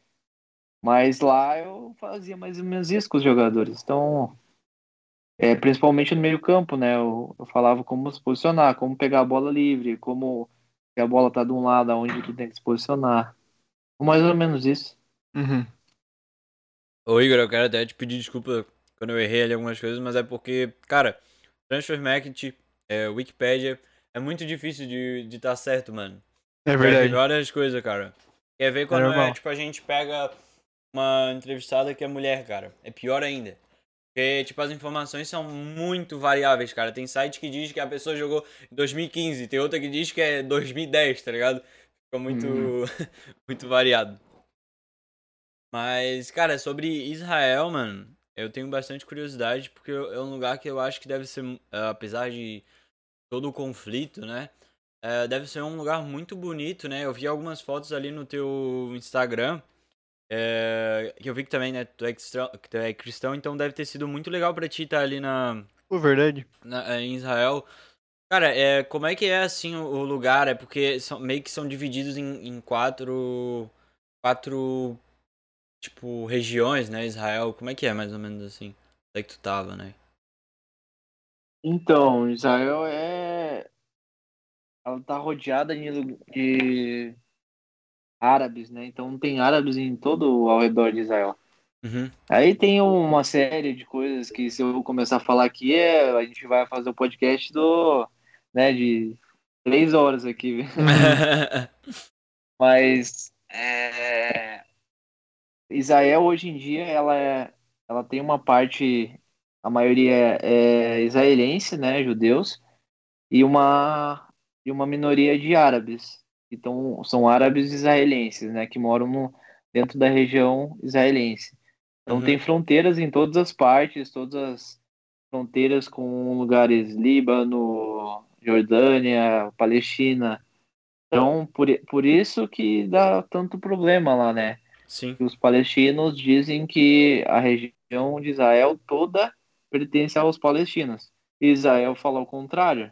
Mas lá eu fazia mais ou menos isso com os jogadores. Então, é, principalmente no meio campo, né? Eu, eu falava como se posicionar, como pegar a bola livre, como que a bola tá de um lado aonde tu tem que se posicionar. Mais ou menos isso. Uhum. Ô Igor, eu quero até te pedir desculpa quando eu errei ali algumas coisas, mas é porque, cara, Transfer Market, é, Wikipedia, é muito difícil de estar tá certo, mano. É verdade. Várias coisas, cara. Quer ver quando é, é, tipo, a gente pega uma entrevistada que é mulher, cara. É pior ainda. Porque, tipo, as informações são muito variáveis, cara. Tem site que diz que a pessoa jogou em 2015, tem outra que diz que é 2010, tá ligado? Fica muito, hum. [laughs] muito variado. Mas, cara, sobre Israel, mano, eu tenho bastante curiosidade, porque é um lugar que eu acho que deve ser, apesar de todo o conflito, né? É, deve ser um lugar muito bonito, né? Eu vi algumas fotos ali no teu Instagram é, que eu vi que também, né, tu é, cristão, tu é cristão, então deve ter sido muito legal pra ti estar ali na. Verdade. Na, em Israel. Cara, é, como é que é assim o, lugar? É porque são, meio que são divididos em, em quatro. Quatro. Tipo, regiões, né? Israel. Como é que é mais ou menos assim? Onde é que tu tava, né? Então, Israel é. Ela tá rodeada de, de árabes, né? Então tem árabes em todo ao redor de Israel. Uhum. Aí tem uma série de coisas que se eu começar a falar aqui, é, a gente vai fazer o um podcast do, né, de três horas aqui. [laughs] [laughs] Mas é, Israel hoje em dia ela é, ela tem uma parte, a maioria é israelense, né, judeus, e uma e uma minoria de árabes. Então, são árabes israelenses, né, que moram no, dentro da região israelense. Então, uhum. tem fronteiras em todas as partes, todas as fronteiras com lugares Líbano, Jordânia, Palestina. Então, por, por isso que dá tanto problema lá, né? Sim. Os palestinos dizem que a região de Israel toda pertence aos palestinos. Israel fala o contrário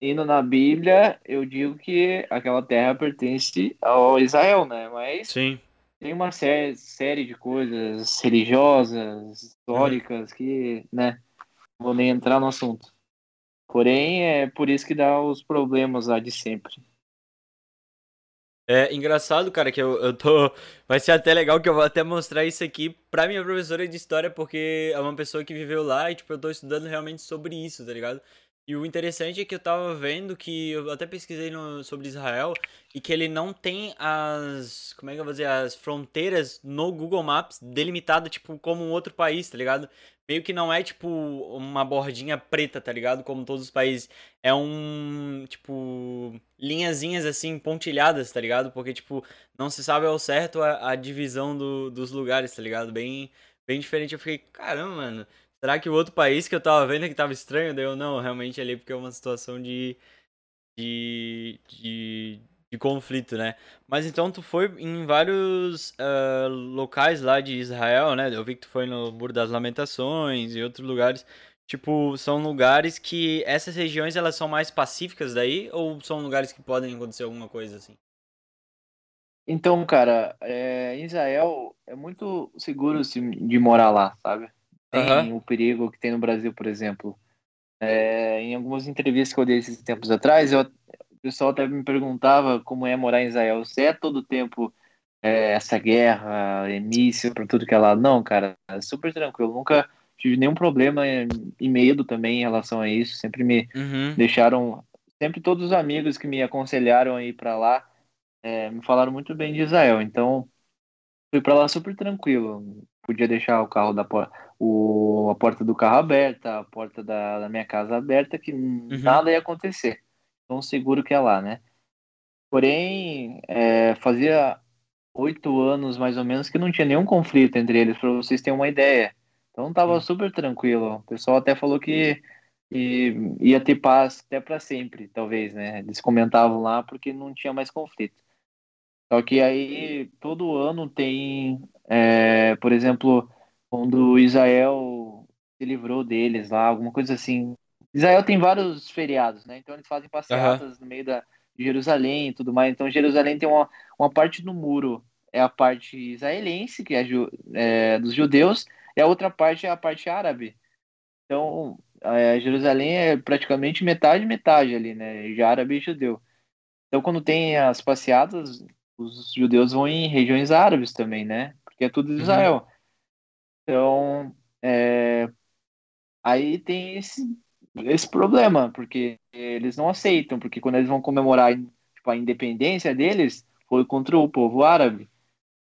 indo na Bíblia, eu digo que aquela terra pertence ao Israel, né? Mas Sim. tem uma série, série de coisas religiosas, históricas, que, né? Não vou nem entrar no assunto. Porém, é por isso que dá os problemas lá de sempre. É engraçado, cara, que eu, eu tô. Vai ser até legal que eu vou até mostrar isso aqui pra minha professora de história, porque é uma pessoa que viveu lá e, tipo, eu tô estudando realmente sobre isso, tá ligado? E o interessante é que eu tava vendo que eu até pesquisei no, sobre Israel e que ele não tem as, como é que eu vou dizer, as fronteiras no Google Maps delimitado tipo como um outro país, tá ligado? Meio que não é tipo uma bordinha preta, tá ligado? Como todos os países. É um, tipo, linhazinhas assim pontilhadas, tá ligado? Porque tipo, não se sabe ao certo a, a divisão do, dos lugares, tá ligado? Bem bem diferente. Eu fiquei, caramba, mano. Será que o outro país que eu tava vendo que tava estranho? Daí eu, não, realmente ali porque é uma situação de, de, de, de conflito, né? Mas então tu foi em vários uh, locais lá de Israel, né? Eu vi que tu foi no Muro das Lamentações e outros lugares. Tipo, são lugares que essas regiões elas são mais pacíficas daí ou são lugares que podem acontecer alguma coisa assim? Então, cara, é, Israel é muito seguro assim, de morar lá, sabe? Tem o perigo que tem no Brasil, por exemplo. É, em algumas entrevistas que eu dei esses tempos atrás, eu, o pessoal até me perguntava como é morar em Israel. Se é todo tempo é, essa guerra, míssil para tudo que é lá? Não, cara, é super tranquilo. Nunca tive nenhum problema e medo também em relação a isso. Sempre me Uhum. deixaram, sempre todos os amigos que me aconselharam a ir para lá é, me falaram muito bem de Israel. Então fui para lá super tranquilo. Podia deixar o carro da por- o, a porta do carro aberta, a porta da, da minha casa aberta, que nada ia acontecer. Tão seguro que é lá, né? Porém, é, fazia oito anos mais ou menos que não tinha nenhum conflito entre eles, para vocês terem uma ideia. Então tava super tranquilo. O pessoal até falou que e ia ter paz até para sempre, talvez, né? Eles comentavam lá porque não tinha mais conflito. Só que aí todo ano tem, é, por exemplo, quando Israel se livrou deles lá, alguma coisa assim. Israel tem vários feriados, né? Então eles fazem passeatas no meio da Jerusalém e tudo mais. Então Jerusalém tem uma, uma parte no muro é a parte israelense, que é, ju- é dos judeus, e a outra parte é a parte árabe. Então, é, Jerusalém é praticamente metade metade ali, né? De árabe e judeu. Então, quando tem as passeatas, os judeus vão em regiões árabes também, né? Porque é tudo Israel. Então, é, aí tem esse, esse problema, porque eles não aceitam, porque quando eles vão comemorar tipo, a independência deles, foi contra o povo árabe.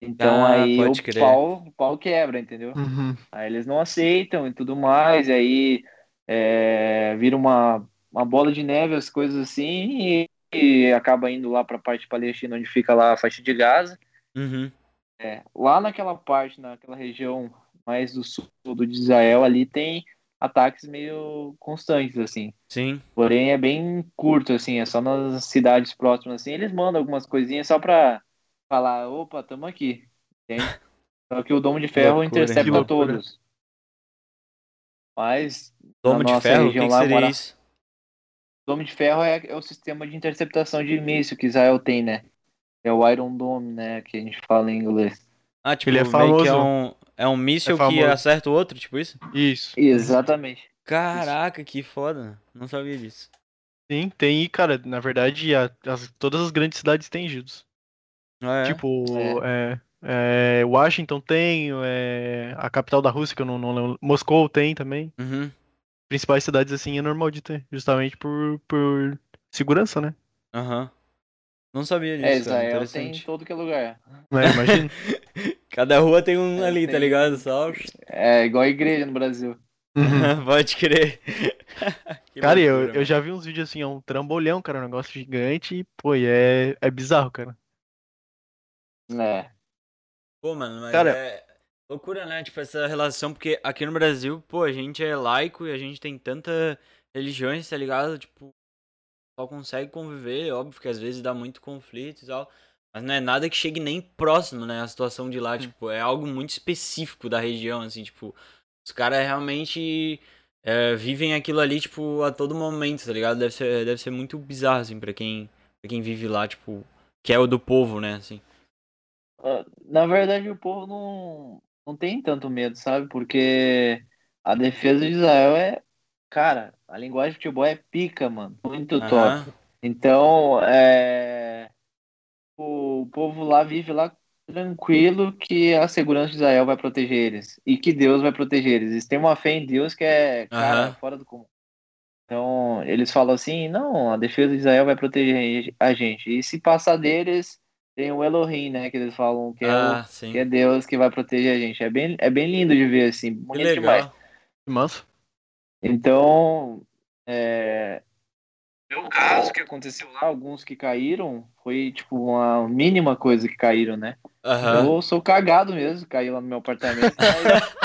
Então Ah, aí o crer. pau, o pau quebra, entendeu? Uhum. Aí eles não aceitam e tudo mais, e aí é, vira uma, uma bola de neve, as coisas assim, e, e acaba indo lá para a parte palestina, onde fica lá a faixa de Gaza. Uhum. É, lá naquela parte, naquela região mais do sul do de Israel, ali tem ataques meio constantes, assim. Sim. Porém, é bem curto, assim, é só nas cidades próximas, assim. Eles mandam algumas coisinhas só pra falar, opa, tamo aqui, entende? [laughs] Só que o Domo de Ferro loucura, intercepta todos. Mas Domo de nossa ferro? Região que lá, seria isso? O de Ferro é, é o sistema de interceptação de míssil que Israel tem, né? É o Iron Dome, né, que a gente fala em inglês. Ah, tipo, Ele é é famoso. um, é um míssil É que acerta o outro, tipo isso? Isso. Exatamente. Caraca, que foda. Não sabia disso. Sim, tem, cara, na verdade, a- as- todas as grandes cidades têm GIDOS. Ah, é? Tipo, é, é, Washington tem, é, a capital da Rússia, que eu não, não lembro, Moscou tem também. Uhum. Principais cidades assim é normal de ter, justamente por, por segurança, né? Aham. Não sabia disso, É. Israel tem em Interessante. todo que é lugar. Né, Imagina. [laughs] Cada rua tem um É, ali, tá tem. ligado? Só. É igual a igreja no Brasil. Uhum. [laughs] Pode crer. [laughs] Cara, eu, loucura, eu mano. já vi uns vídeos assim, é um trambolhão, cara, um negócio gigante e, pô, é, é bizarro, cara. É. Pô, mano, mas Cara- é loucura, né? Tipo, essa relação, porque aqui no Brasil, pô, a gente é laico e a gente tem tanta religiões, tá ligado? Tipo, só consegue conviver, óbvio que às vezes dá muito conflito e tal. Mas não é nada que chegue nem próximo, né? A situação de lá, tipo, é algo muito específico da região, assim, tipo, os caras realmente é, vivem aquilo ali, tipo, a todo momento, tá ligado? Deve ser, deve ser muito bizarro, assim, pra quem, pra quem vive lá, tipo, que é o do povo, né, assim. Ah, Na verdade, o povo não, não tem tanto medo, sabe? Porque a defesa de Israel é. Cara, a linguagem de futebol é pica, mano. Muito top. Aham. Então, é. O povo lá vive lá tranquilo que a segurança de Israel vai proteger eles. E que Deus vai proteger eles. Eles têm uma fé em Deus que é, cara, Aham. fora do comum. Então, eles falam assim: não, a defesa de Israel vai proteger a gente. E se passar deles, tem o Elohim, né? Que eles falam que é o Ah, que é Deus que vai proteger a gente. É bem, é bem lindo de ver, assim, Que bonito demais. legal. Que massa. Então, é... no caso que aconteceu lá, alguns que caíram, foi tipo uma mínima coisa que caíram, né? Aham. Eu sou cagado mesmo, caiu lá no meu apartamento, [laughs] mas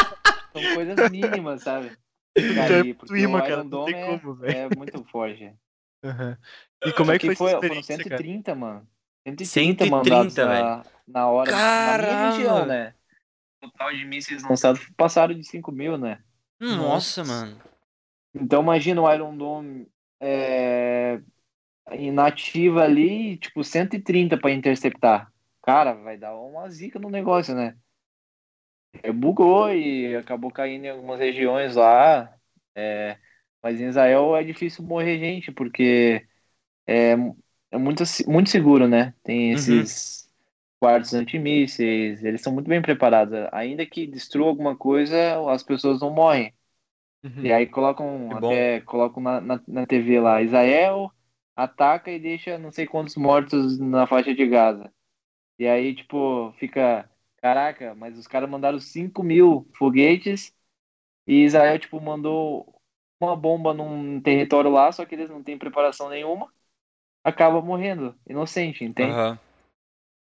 são coisas mínimas, sabe? Porque o cara, não Dome tem é, como, velho. é muito forte. Aham. E como é que foi essa foi, foram experiência, cara? 130, mano. 130, 130, mandados velho. na, na hora, na Caramba! minha região, né? O total de mísseis lançados passaram de 5 mil, né? Nossa, mano. Então imagina o Iron Dome é, inativa ali, tipo 130 para interceptar. Cara, vai dar uma zica no negócio, né? É, bugou e acabou caindo em algumas regiões lá. É, mas em Israel é difícil morrer gente, porque é, é muito, muito seguro, né? Tem Uhum. esses quartos antimísseis, eles são muito bem preparados. Ainda que destrua alguma coisa, as pessoas não morrem. Uhum. E aí colocam até colocam na, na, na TV lá, Israel ataca e deixa não sei quantos mortos na faixa de Gaza. E aí, tipo, fica, caraca, mas os caras mandaram 5 mil foguetes e Israel, tipo, mandou uma bomba num território lá, só que eles não têm preparação nenhuma, acaba morrendo, inocente, entende? Aham.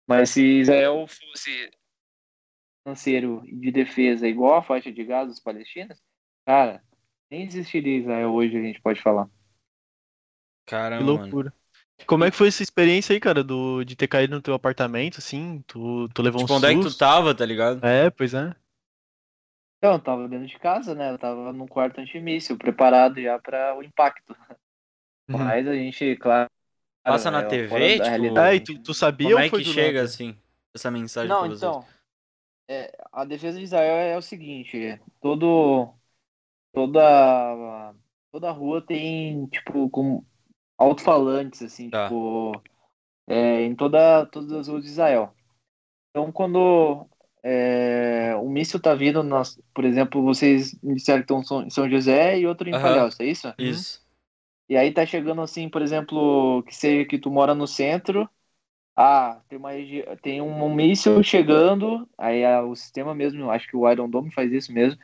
Mas se Israel fosse financeiro de defesa igual a faixa de Gaza dos palestinos, cara, nem existiria Israel hoje, a gente pode falar. Que Caramba, mano. loucura. Como é que foi essa experiência aí, cara, do, de ter caído no teu apartamento, assim? Tu, tu levou Tipo, um onde é que tu susto? tava, tá ligado? É, pois é. Então, eu tava dentro de casa, né? Eu tava num quarto antimíssil, preparado já para o impacto. Uhum. Mas a gente, claro. Passa na é TV, tipo, realidade. É, e tu, tu sabia Como ou é que chega, nada? assim, essa mensagem Não, pra vocês? então, é, a defesa de Israel é o seguinte, todo, toda, toda rua tem, tipo, com alto-falantes, assim, Tá. tipo, é, em toda, todas as ruas de Israel. Então, quando é, o míssil tá vindo, nós, por exemplo, vocês me disseram que estão em São José e outro em Aham. Palhoça, é isso? Isso. E aí tá chegando assim, por exemplo, que seja que tu mora no centro, ah, tem uma tem um, um míssil chegando, aí ah, o sistema mesmo, acho que o Iron Dome faz isso mesmo,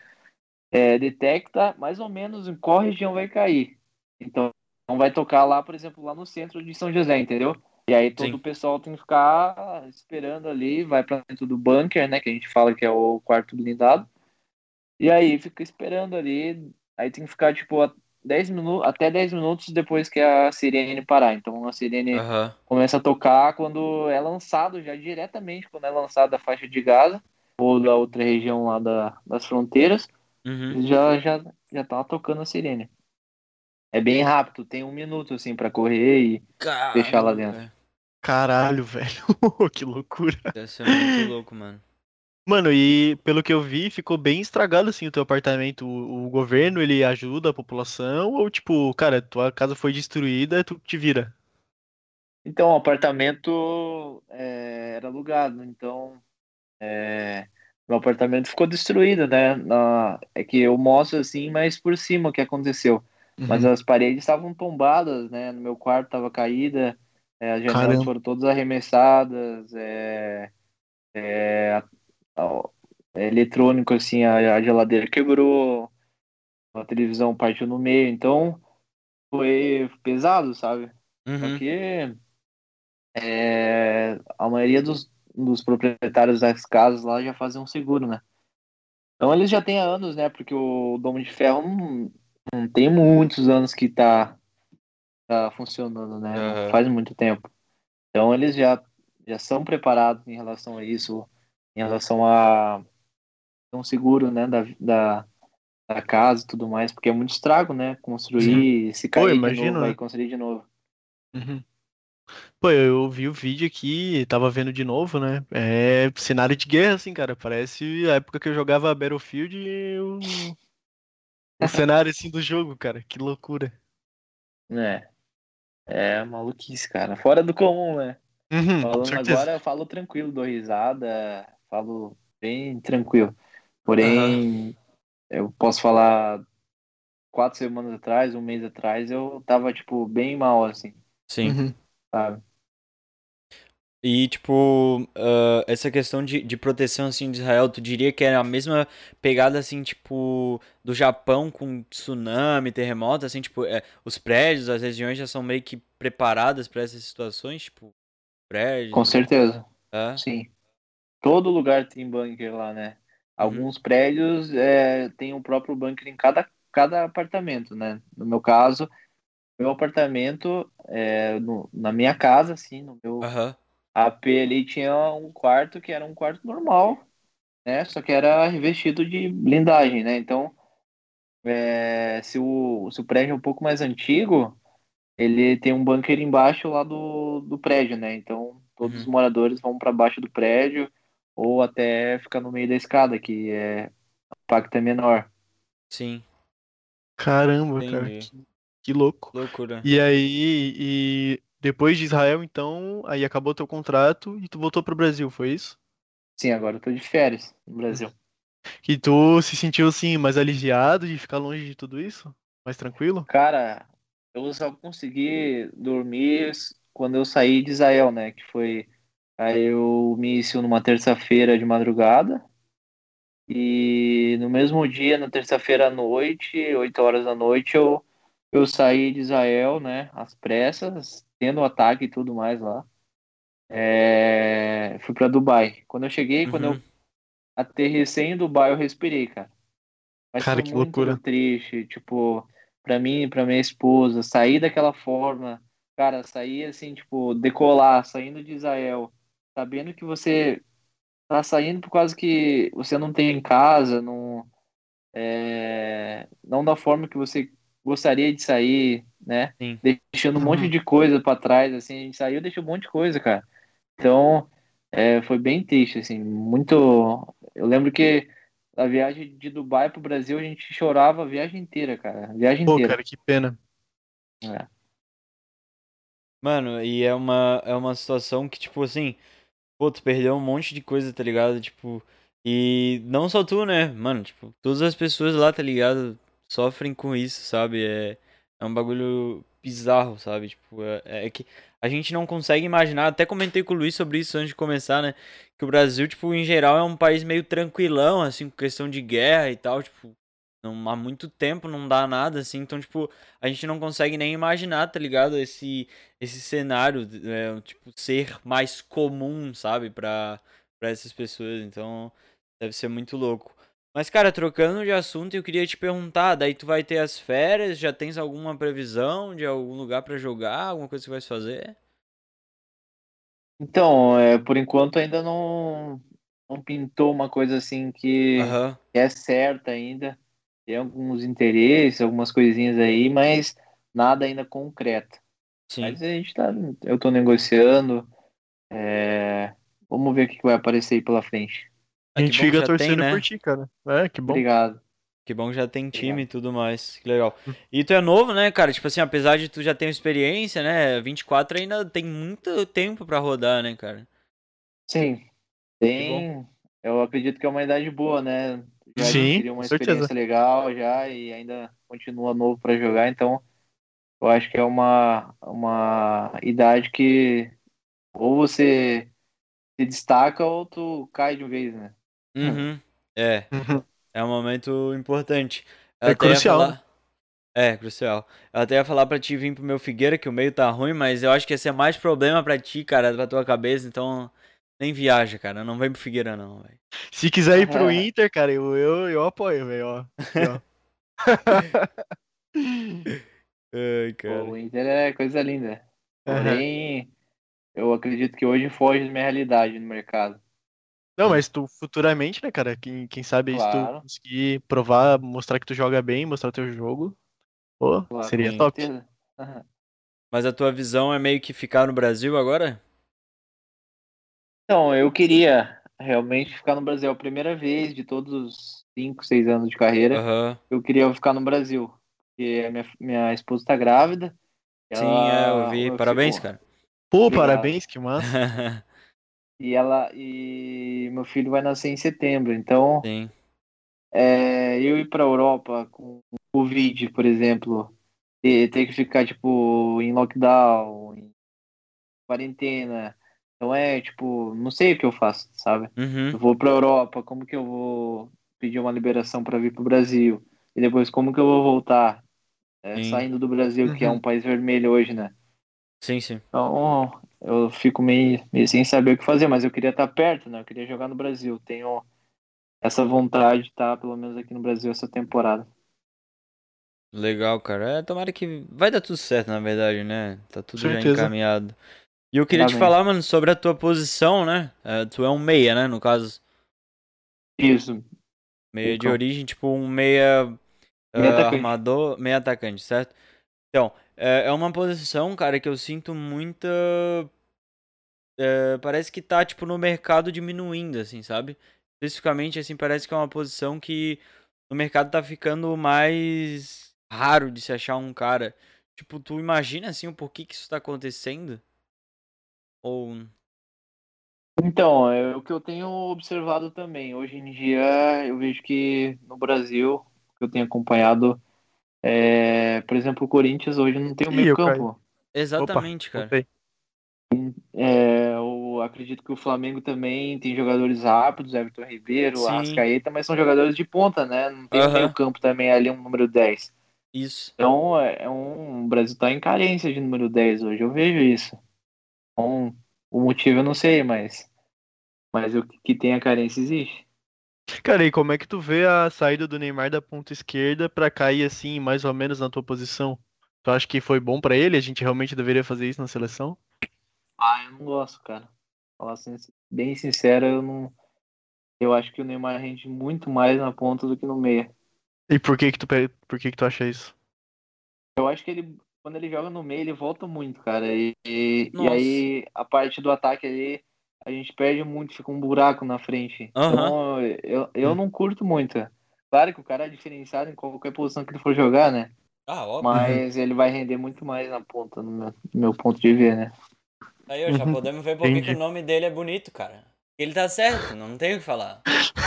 é, detecta mais ou menos em qual região vai cair. Então, não vai tocar lá, por exemplo, lá no centro de São José, entendeu? E aí todo Sim. o pessoal tem que ficar esperando ali, vai pra dentro do bunker, né, que a gente fala que é o quarto blindado. E aí fica esperando ali, aí tem que ficar tipo a 10 minutos, até 10 minutos depois que a sirene parar. Então a sirene Aham. começa a tocar quando é lançado, já diretamente quando é lançada a faixa de Gaza ou da outra região lá da, das fronteiras, Uhum. já já já tá tocando a sirene. É bem rápido, tem um minuto assim pra correr e Fechar lá dentro. cara. Caralho, velho. [laughs] que loucura. Deve ser muito louco, mano. Mano, e pelo que eu vi, ficou bem estragado assim o teu apartamento. O, o governo, ele ajuda a população ou tipo, cara, tua casa foi destruída, tu te vira? Então, o apartamento é, era alugado, então é, meu apartamento ficou destruído, né? Na, é que eu mostro assim, mas por cima o que aconteceu. Mas Uhum. as paredes estavam tombadas, né? No meu quarto estava caída, é, as janelas Caramba. foram todas arremessadas, é, é eletrônico, assim, a, a geladeira quebrou, a televisão partiu no meio, então foi pesado, sabe? Uhum. que é, a maioria dos, dos proprietários das casas lá já fazem um seguro, né? Então eles já têm há anos, né? Porque o Domo de Ferro não, não tem muitos anos que tá, tá funcionando, né? Aham. faz muito tempo. Então eles já, já são preparados em relação a isso, em relação a um seguro, né? Da, da, da casa e tudo mais, porque é muito estrago, né? Construir, se Pô, cair de imagino, novo, né? aí construir de novo. Uhum. Pô, eu vi o vídeo aqui, tava vendo de novo, né? É cenário de guerra, assim, cara. Parece a época que eu jogava Battlefield e o, o [laughs] cenário, assim, do jogo, cara. Que loucura. É. É maluquice, cara. Fora do comum, né? Uhum, Falando agora, eu falo tranquilo, dou risada, falo bem tranquilo. Porém, eu posso falar quatro semanas atrás, um mês atrás, eu tava, tipo, bem mal, assim, Sim. Uhum. sabe? E, tipo, ah, essa questão de, de proteção, assim, de Israel, tu diria que era a mesma pegada, assim, tipo, do Japão com tsunami, terremoto, assim, tipo, é, os prédios, as regiões já são meio que preparadas para essas situações, tipo, prédios, Com certeza, é? sim. Todo lugar tem bunker lá, né? Uhum. Alguns prédios é, tem o próprio bunker em cada, cada apartamento, né? No meu caso, meu apartamento, é, no- na minha casa, assim, no meu Aham, AP ali tinha um quarto que era um quarto normal, né? Só que era revestido de blindagem, né? Então, é, se, o, se o prédio é um pouco mais antigo, ele tem um bunker embaixo lá do, do prédio, né? Então todos os Uhum. moradores vão para baixo do prédio ou até ficar no meio da escada, que é o impacto é menor. Sim, Caramba, cara. entendi. Que, que louco. Loucura. E aí, e depois de Israel, então, aí acabou teu contrato e tu voltou pro Brasil, foi isso? Sim, agora eu tô de férias no Brasil. Que [laughs] tu se sentiu assim mais aliviado de ficar longe de tudo isso? Mais tranquilo? Cara, eu só consegui dormir quando eu saí de Israel, né? Que foi. Aí eu me iniciou numa terça-feira de madrugada. E no mesmo dia, na terça-feira à noite, 8 horas da noite, eu, eu saí de Israel, né? Às pressas, tendo o ataque e tudo mais lá. É, fui para Dubai. Quando eu cheguei, quando eu Uhum. aterrissei em Dubai, eu respirei, cara. Mas Cara, que loucura. triste, tipo, pra mim, pra minha esposa, sair daquela forma, cara, sair assim, tipo, decolar, saindo de Israel, sabendo que você tá saindo por causa que você não tem em casa, não, é, não da forma que você gostaria de sair, né? Sim. Deixando um monte Uhum. de coisa pra trás, assim, a gente saiu, deixou um monte de coisa, cara. Então, é, foi bem triste, assim, muito. Eu lembro que a viagem de Dubai pro Brasil a gente chorava a viagem inteira, cara, a viagem Pô, inteira. cara, que pena. É. Mano, e é uma, é uma situação que, tipo assim, pô, tu perdeu um monte de coisa, tá ligado? Tipo, e não só tu, né? Mano, tipo, todas as pessoas lá, tá ligado? Sofrem com isso, sabe? É, é um bagulho bizarro, sabe? Tipo, é, é que a gente não consegue imaginar, até comentei com o Luiz sobre isso antes de começar, né? Que o Brasil, tipo, em geral é um país meio tranquilão, assim, com questão de guerra e tal, tipo, não, há muito tempo não dá nada, assim, então, tipo, a gente não consegue nem imaginar, tá ligado? Esse esse cenário, é, tipo, ser mais comum, sabe, pra, pra essas pessoas. Então, deve ser muito louco. Mas, cara, trocando de assunto, eu queria te perguntar, daí tu vai ter as férias, já tens alguma previsão de algum lugar pra jogar, alguma coisa que vai fazer? Então, é, por enquanto ainda não, não pintou uma coisa assim que Aham, é certa ainda. Tem alguns interesses, algumas coisinhas aí, mas nada ainda concreto. sim. Mas a gente tá, eu tô negociando. é, vamos ver o que vai aparecer aí pela frente. A gente que fica já torcendo tem, né? por ti, cara. É, que bom. Obrigado. Que bom que já tem time Obrigado. e tudo mais. Que legal. E tu é novo, né, cara? Tipo assim, apesar de tu já ter experiência, né? 24 ainda tem muito tempo pra rodar, né, cara? Sim, tem. Eu acredito que é uma idade boa, né? Já Sim, adquiriu uma com certeza. experiência legal já e ainda continua novo para jogar, então eu acho que é uma, uma idade que ou você se destaca ou tu cai de vez, né? Uhum. É, Uhum. é um momento importante. É Eu ia crucial, né? falar- É, crucial. Eu até ia falar pra ti vir pro meu Figueira, que o meio tá ruim, mas eu acho que ia ser mais problema pra ti, cara, pra tua cabeça, então nem viaja, cara. Não vem pro Figueira, não, velho. Se quiser ir pro Inter, cara, eu, eu, eu apoio, velho. [laughs] Ai, cara. o Inter é coisa linda. Porém, eu acredito que hoje foge da minha realidade no mercado. Não, mas tu futuramente, né, cara? Quem, quem sabe aí se tu Claro. conseguir provar, mostrar que tu joga bem, mostrar teu jogo. Pô, Claro, seria top. Aham. Mas a tua visão é meio que ficar no Brasil agora? Então, eu queria realmente ficar no Brasil. É a primeira vez de todos os 5, 6 anos de carreira. Aham. eu queria ficar no Brasil. Porque a minha, minha esposa está grávida. Sim, ela- é, eu vi. meu Parabéns, filho- cara. Pô, Obrigado. parabéns, que massa. [laughs] E ela e meu filho vai nascer em setembro. Então, Sim. é, eu ir para Europa com Covid, por exemplo, e ter que ficar tipo em lockdown, em quarentena. Então é tipo, não sei o que eu faço, sabe? Eu Uhum. vou para Europa, como que eu vou pedir uma liberação para vir para o Brasil? E depois como que eu vou voltar? É, saindo do Brasil, que é Uhum. um país vermelho hoje, né? Sim, sim. Então, eu fico meio, meio sem saber o que fazer, mas eu queria estar perto, né? Eu queria jogar no Brasil. Tenho essa vontade de estar, pelo menos aqui no Brasil, essa temporada. Legal, cara. É, tomara que vai dar tudo certo, na verdade, né? Tá tudo já Certeza. encaminhado. E eu queria te falar, mano, sobre a tua posição, né? É, tu é um meia, né? No caso, Isso. meia de Então. origem, tipo um meia. Uh, armador, meio atacante, certo? Então, é, é uma posição, cara, que eu sinto muita. É, parece que tá, tipo, no mercado diminuindo, assim, sabe? Especificamente, assim, parece que é uma posição que no mercado tá ficando mais raro de se achar um cara. Tipo, tu imagina, assim, o porquê que isso tá acontecendo? Ou. Então, é o que eu tenho observado também. Hoje em dia, eu vejo que no Brasil, que eu tenho acompanhado, é, por exemplo, o Corinthians hoje não tem o meio campo. Exatamente, Opa, cara. É, eu acredito que o Flamengo também tem jogadores rápidos, Everton Ribeiro, Sim. Arrascaeta, mas são jogadores de ponta, né? Não tem uhum. meio campo também ali, um número 10. Isso. Então, é, é um, o Brasil tá em carência de número 10 hoje, eu vejo isso. Então, o motivo eu não sei, mas, mas o que tem a carência existe. Cara, e como é que tu vê a saída do Neymar da ponta esquerda para cair assim, mais ou menos na tua posição? Tu acha que foi bom para ele? A gente realmente deveria fazer isso na seleção? Ah, eu não gosto, cara. Falar assim, bem sincero, eu não. Eu acho que o Neymar rende muito mais na ponta do que no meia. E por que que tu, por que que tu acha isso? Eu acho que ele, quando ele joga no meio, ele volta muito, cara. E, e, e aí a parte do ataque ali, a gente perde muito, fica um buraco na frente. Uhum. Então eu, eu não curto muito. Claro que o cara é diferenciado em qualquer posição que ele for jogar, né? Ah, óbvio. Mas ele vai render muito mais na ponta, no meu, no meu ponto de ver, né? Aí já uhum. podemos ver porque que o nome dele é bonito, cara. Ele tá certo, não tem o que falar.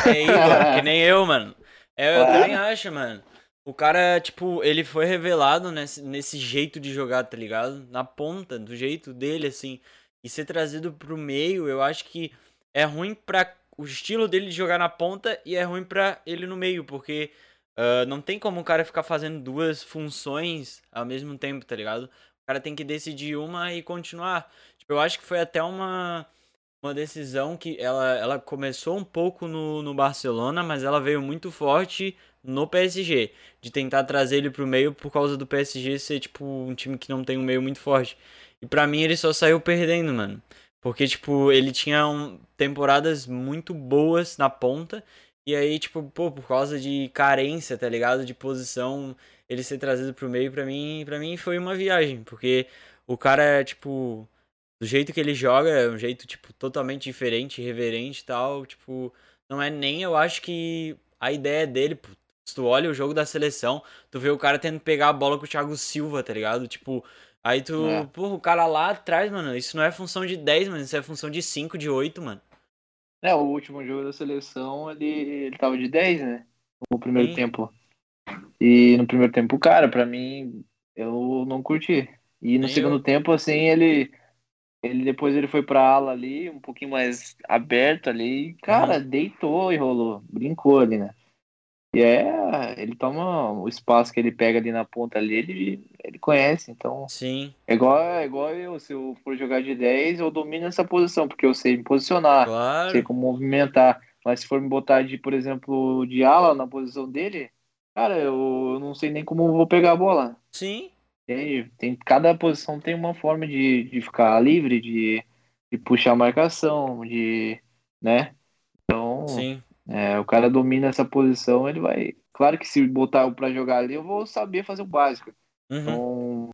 É [laughs] Igor, que nem eu, mano. É, eu também acho, mano. O cara, tipo, ele foi revelado nesse, nesse jeito de jogar, tá ligado? Na ponta, do jeito dele, assim. E ser trazido pro meio, eu acho que é ruim pra o estilo dele de jogar na ponta e é ruim pra ele no meio, porque uh, não tem como o cara ficar fazendo duas funções ao mesmo tempo, tá ligado? O cara tem que decidir uma e continuar. Eu acho que foi até uma, uma decisão que ela, ela começou um pouco no, no Barcelona, mas ela veio muito forte no PSG, de tentar trazer ele pro meio por causa do PSG ser tipo um time que não tem um meio muito forte. E para mim ele só saiu perdendo, mano. Porque tipo, ele tinha um, temporadas muito boas na ponta e aí tipo, pô, por causa de carência, tá ligado? De posição, ele ser trazido pro meio para mim, para mim foi uma viagem, porque o cara tipo do jeito que ele joga, é um jeito, tipo, totalmente diferente, irreverente e tal. Tipo, não é nem, eu acho que a ideia dele, se tu olha o jogo da seleção, tu vê o cara tendo que pegar a bola com o Thiago Silva, tá ligado? Tipo, aí tu, é. porra, o cara lá atrás, mano, isso não é função de 10, mano, isso é função de 5, de 8, mano. É, o último jogo da seleção, ele, ele tava de 10, né? No primeiro Sim. tempo. E no primeiro tempo, cara, pra mim, eu não curti. E no segundo eu. tempo, assim, ele ele depois ele foi pra ala ali, um pouquinho mais aberto ali, e, cara, uhum. deitou e rolou, brincou ali, né? E é, ele toma o espaço que ele pega ali na ponta ali, ele, ele conhece, então. Sim. É igual, é igual eu, se eu for jogar de 10, eu domino essa posição, porque eu sei me posicionar, claro. sei como movimentar. Mas se for me botar de, por exemplo, de ala na posição dele, cara, eu não sei nem como vou pegar a bola. Sim. Entende? Tem, cada posição tem uma forma de, de ficar livre, de, de puxar a marcação, de. né? Então, Sim. É, o cara domina essa posição, ele vai. Claro que se botar pra jogar ali, eu vou saber fazer o básico. Uhum. Então,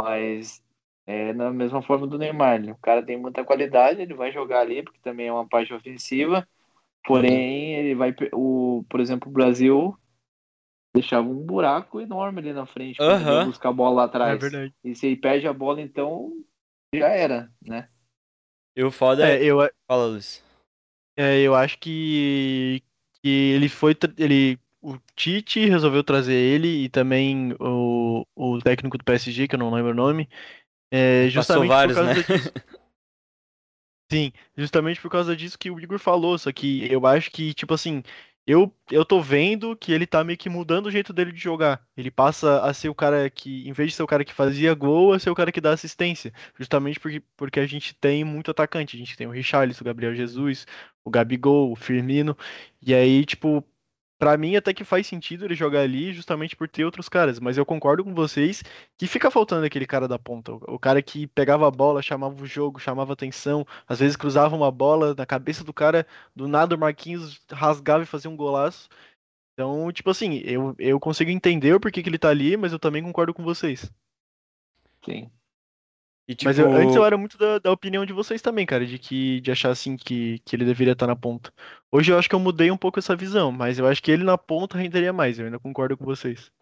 mas é na mesma forma do Neymar. Né? O cara tem muita qualidade, ele vai jogar ali, porque também é uma parte ofensiva. Porém, ele vai. O, por exemplo, o Brasil deixava um buraco enorme ali na frente para buscar a bola lá atrás. É verdade. E se ele perde a bola, então já era, né? E o foda é. Eu, Fala, Luiz. É, eu acho que, que ele foi. Ele, o Tite resolveu trazer ele e também o, o técnico do PSG, que eu não lembro o nome. É, justamente Passou vários, por causa né? disso. [laughs] Sim, justamente por causa disso que o Igor falou, só que eu acho que, tipo assim, eu, eu tô vendo que ele tá meio que mudando o jeito dele de jogar. Ele passa a ser o cara que, em vez de ser o cara que fazia gol, a ser o cara que dá assistência. Justamente porque, porque a gente tem muito atacante. A gente tem o Richarlison, o Gabriel Jesus, o Gabigol, o Firmino. E aí, tipo, Pra mim, até que faz sentido ele jogar ali justamente por ter outros caras, mas eu concordo com vocês que fica faltando aquele cara da ponta. O cara que pegava a bola, chamava o jogo, chamava atenção, às vezes cruzava uma bola na cabeça do cara, do nada o Marquinhos rasgava e fazia um golaço. Então, tipo assim, eu, eu consigo entender o porquê que ele tá ali, mas eu também concordo com vocês. Sim. E, Mas eu- antes tipo, eu era muito da, da opinião de vocês também, cara, de que de achar assim que, que ele deveria estar na ponta. Hoje eu acho que eu mudei um pouco essa visão, mas eu acho que ele na ponta renderia mais, eu ainda concordo com vocês.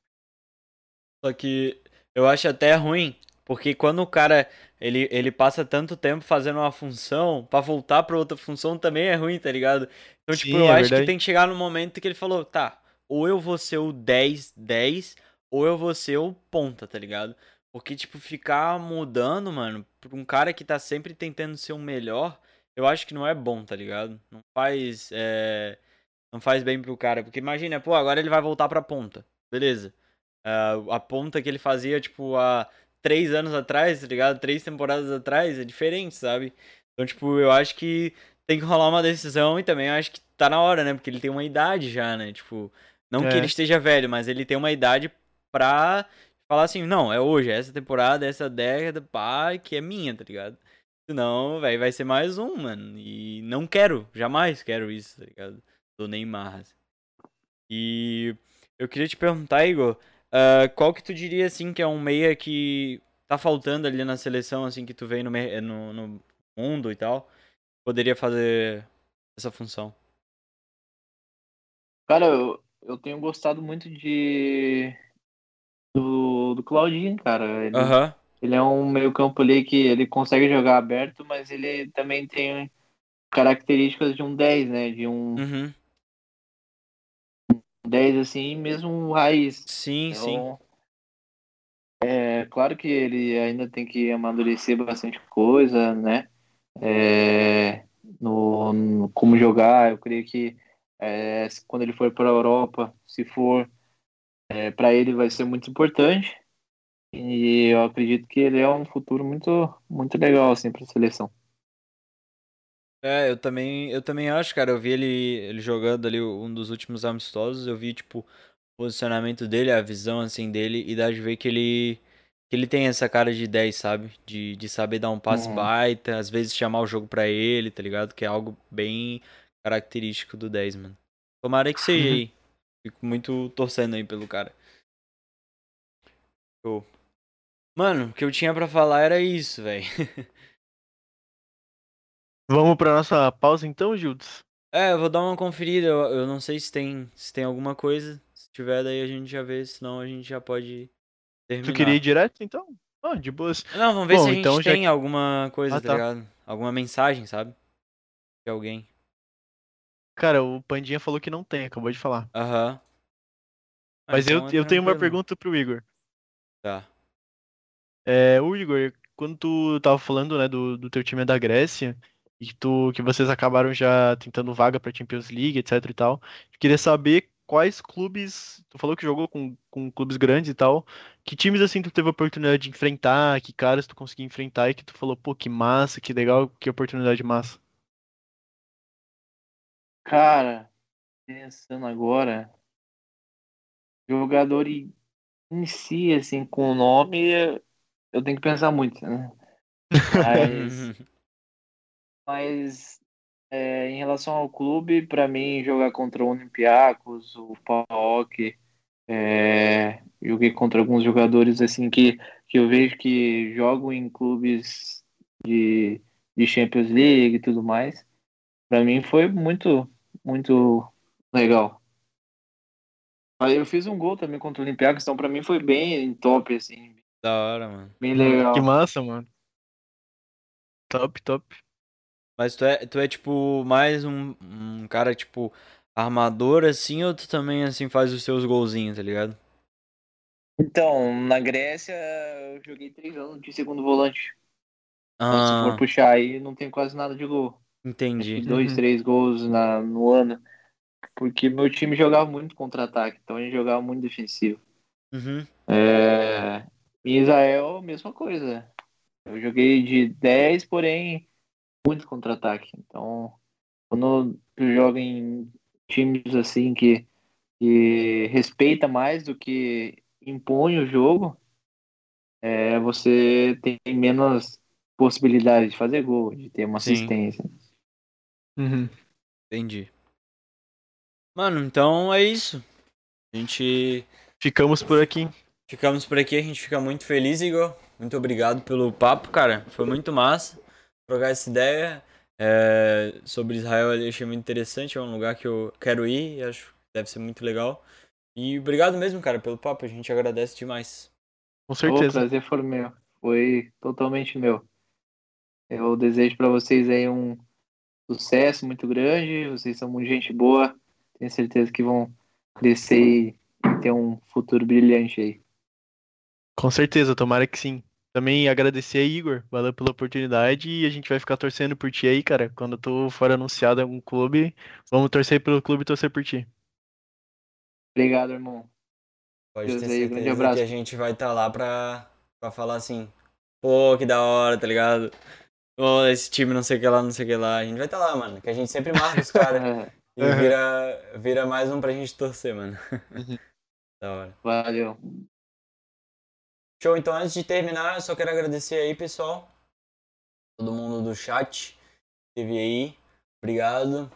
Só que eu acho até ruim, porque quando o cara ele, ele passa tanto tempo fazendo uma função, pra voltar pra outra função também é ruim, tá ligado? Então, tipo, Sim, eu é acho que verdade. tem que chegar no momento que ele falou, tá, ou eu vou ser o 10-10, ou eu vou ser o ponta, tá ligado? Porque, tipo, ficar mudando, mano, pra um cara que tá sempre tentando ser o melhor, eu acho que não é bom, tá ligado? Não faz, é... Não faz bem pro cara, porque imagina, pô, agora ele vai voltar pra ponta, beleza. Ah, a ponta que ele fazia, tipo, há três anos atrás, tá ligado? Três temporadas atrás, é diferente, sabe? Então, tipo, eu acho que tem que rolar uma decisão e também eu acho que tá na hora, né? Porque ele tem uma idade já, né? Tipo, não que É. ele esteja velho, mas ele tem uma idade pra falar assim, não, é hoje, é essa temporada, é essa década, pá, que é minha, tá ligado? Senão, velho, vai ser mais um, mano. E não quero, jamais quero isso, tá ligado? Do Neymar. assim. E eu queria te perguntar, Igor, ah, qual que tu diria, assim, que é um meia que tá faltando ali na seleção, assim, que tu vê no, mer- no, no mundo e tal, poderia fazer essa função? Cara, eu, eu tenho gostado muito de. Do, do Claudinho, cara. Ele, ele é um meio-campo ali que ele consegue jogar aberto, mas ele também tem características de um 10, né? De um uhum. 10 assim, mesmo raiz. Sim, sim. Então, é claro que ele ainda tem que amadurecer bastante coisa, né? É, no, no como jogar, eu creio que é, quando ele for para a Europa, se for, para ele vai ser muito importante. E eu acredito que ele é um futuro muito, muito legal assim para a seleção. É, eu também, eu também acho, cara. Eu vi ele, ele jogando ali um dos últimos amistosos. Eu vi, tipo, o posicionamento dele, a visão, assim, dele. E dá de ver que ele, que ele tem essa cara de 10, sabe? De, de saber dar um passe Uhum. baita, às vezes chamar o jogo pra ele, tá ligado? Que é algo bem característico do 10, mano. Tomara que seja Uhum. aí. Fico muito torcendo aí pelo cara. Show. Mano, o que eu tinha pra falar era isso, velho. [laughs] Vamos pra nossa pausa então, Gildes? É, eu vou dar uma conferida. Eu, eu não sei se tem, se tem alguma coisa. Se tiver, daí a gente já vê. Senão a gente já pode terminar. Tu queria ir direto então? Ah, de boas. Não, vamos ver Bom, se a gente então já tem que- alguma coisa, Ah, tá tá. ligado? Alguma mensagem, sabe? De alguém. Cara, o Pandinha falou que não tem, acabou de falar. Aham. Ah, Mas eu, então é eu tenho uma pergunta pro Igor. Tá. É, o Igor, quando tu tava falando, né, do, do teu time da Grécia, e que, tu, que vocês acabaram já tentando vaga pra Champions League, etc e tal, eu queria saber quais clubes, tu falou que jogou com, com clubes grandes e tal, que times assim tu teve a oportunidade de enfrentar, que caras tu conseguiu enfrentar e que tu falou, pô, que massa, que legal, que oportunidade massa. Cara, pensando agora, jogador em em si, assim, com o nome, eu tenho que pensar muito, né? Mas, [laughs] mas é, em relação ao clube, para mim, jogar contra o Olympiacos, o PAOK, é, joguei contra alguns jogadores assim que, que eu vejo que jogam em clubes de, de Champions League e tudo mais. Para mim foi muito, muito legal. Aí Eu fiz um gol também contra o Olympiacos, então para mim foi bem top, assim, da hora, mano. bem legal. Que massa, mano. Top, top. Mas tu é, tu é tipo mais um, um cara, tipo, armador assim, ou tu também assim faz os seus golzinhos, tá ligado? Então, na Grécia eu joguei três anos de segundo volante. Então, se Ah, for puxar aí, não tem quase nada de gol. Entendi. Dois, Uhum. três gols na, no ano. Porque meu time jogava muito contra-ataque, então a gente jogava muito defensivo. Uhum. É... Em Israel, mesma coisa. Eu joguei de 10, porém, muito contra-ataque. Então, quando tu joga em times assim que, que respeita mais do que impõe o jogo, é, você tem menos possibilidade de fazer gol, de ter uma Sim. assistência. Uhum. Entendi. Mano, então é isso. A gente. Ficamos por aqui. Ficamos por aqui, a gente fica muito feliz, Igor. Muito obrigado pelo papo, cara. Foi muito massa trocar essa ideia. É, sobre Israel eu achei muito interessante, é um lugar que eu quero ir e acho que deve ser muito legal. E obrigado mesmo, cara, pelo papo, a gente agradece demais. Com certeza. O prazer foi meu, foi totalmente meu. Eu desejo para vocês aí um sucesso muito grande, vocês são muito gente boa, tenho certeza que vão crescer e ter um futuro brilhante aí. Com certeza, tomara que sim. Também agradecer a Igor, valeu pela oportunidade e a gente vai ficar torcendo por ti aí, cara. Quando tu for anunciado em algum clube, vamos torcer pelo clube e torcer por ti. Obrigado, irmão. Pode Deus ter aí, certeza abraço. que a gente vai estar tá lá pra, pra falar assim, pô, que da hora, tá ligado? Oh, esse time não sei o que lá, não sei o que lá. A gente vai estar tá lá, mano. Que a gente sempre marca os [laughs] caras. e vira, vira mais um pra gente torcer, mano. Uhum. [laughs] da hora. Valeu. Show, então antes de terminar, eu só quero agradecer aí, pessoal. Todo mundo do chat que teve aí. Obrigado.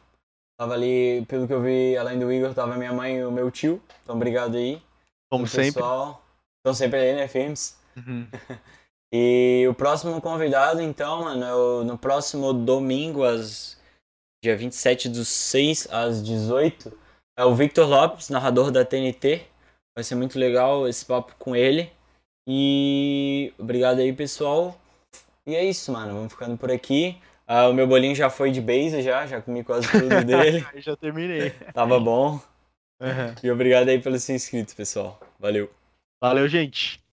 Tava ali, pelo que eu vi, além do Igor, tava minha mãe e o meu tio. Então obrigado aí. Como sempre. Pessoal. Estão sempre aí, né, firmes? Uhum. [laughs] e o próximo convidado, então, mano, é no próximo domingo, às dia 27 do 6 às 18, é o Victor Lopes, narrador da TNT. Vai ser muito legal esse papo com ele. E obrigado aí, pessoal. E é isso, mano. Vamos ficando por aqui. Ah, o meu bolinho já foi de base, já, já comi quase tudo [laughs] dele. já terminei. Tava bom. Uhum. E obrigado aí pelos inscritos, pessoal. Valeu. Valeu, gente.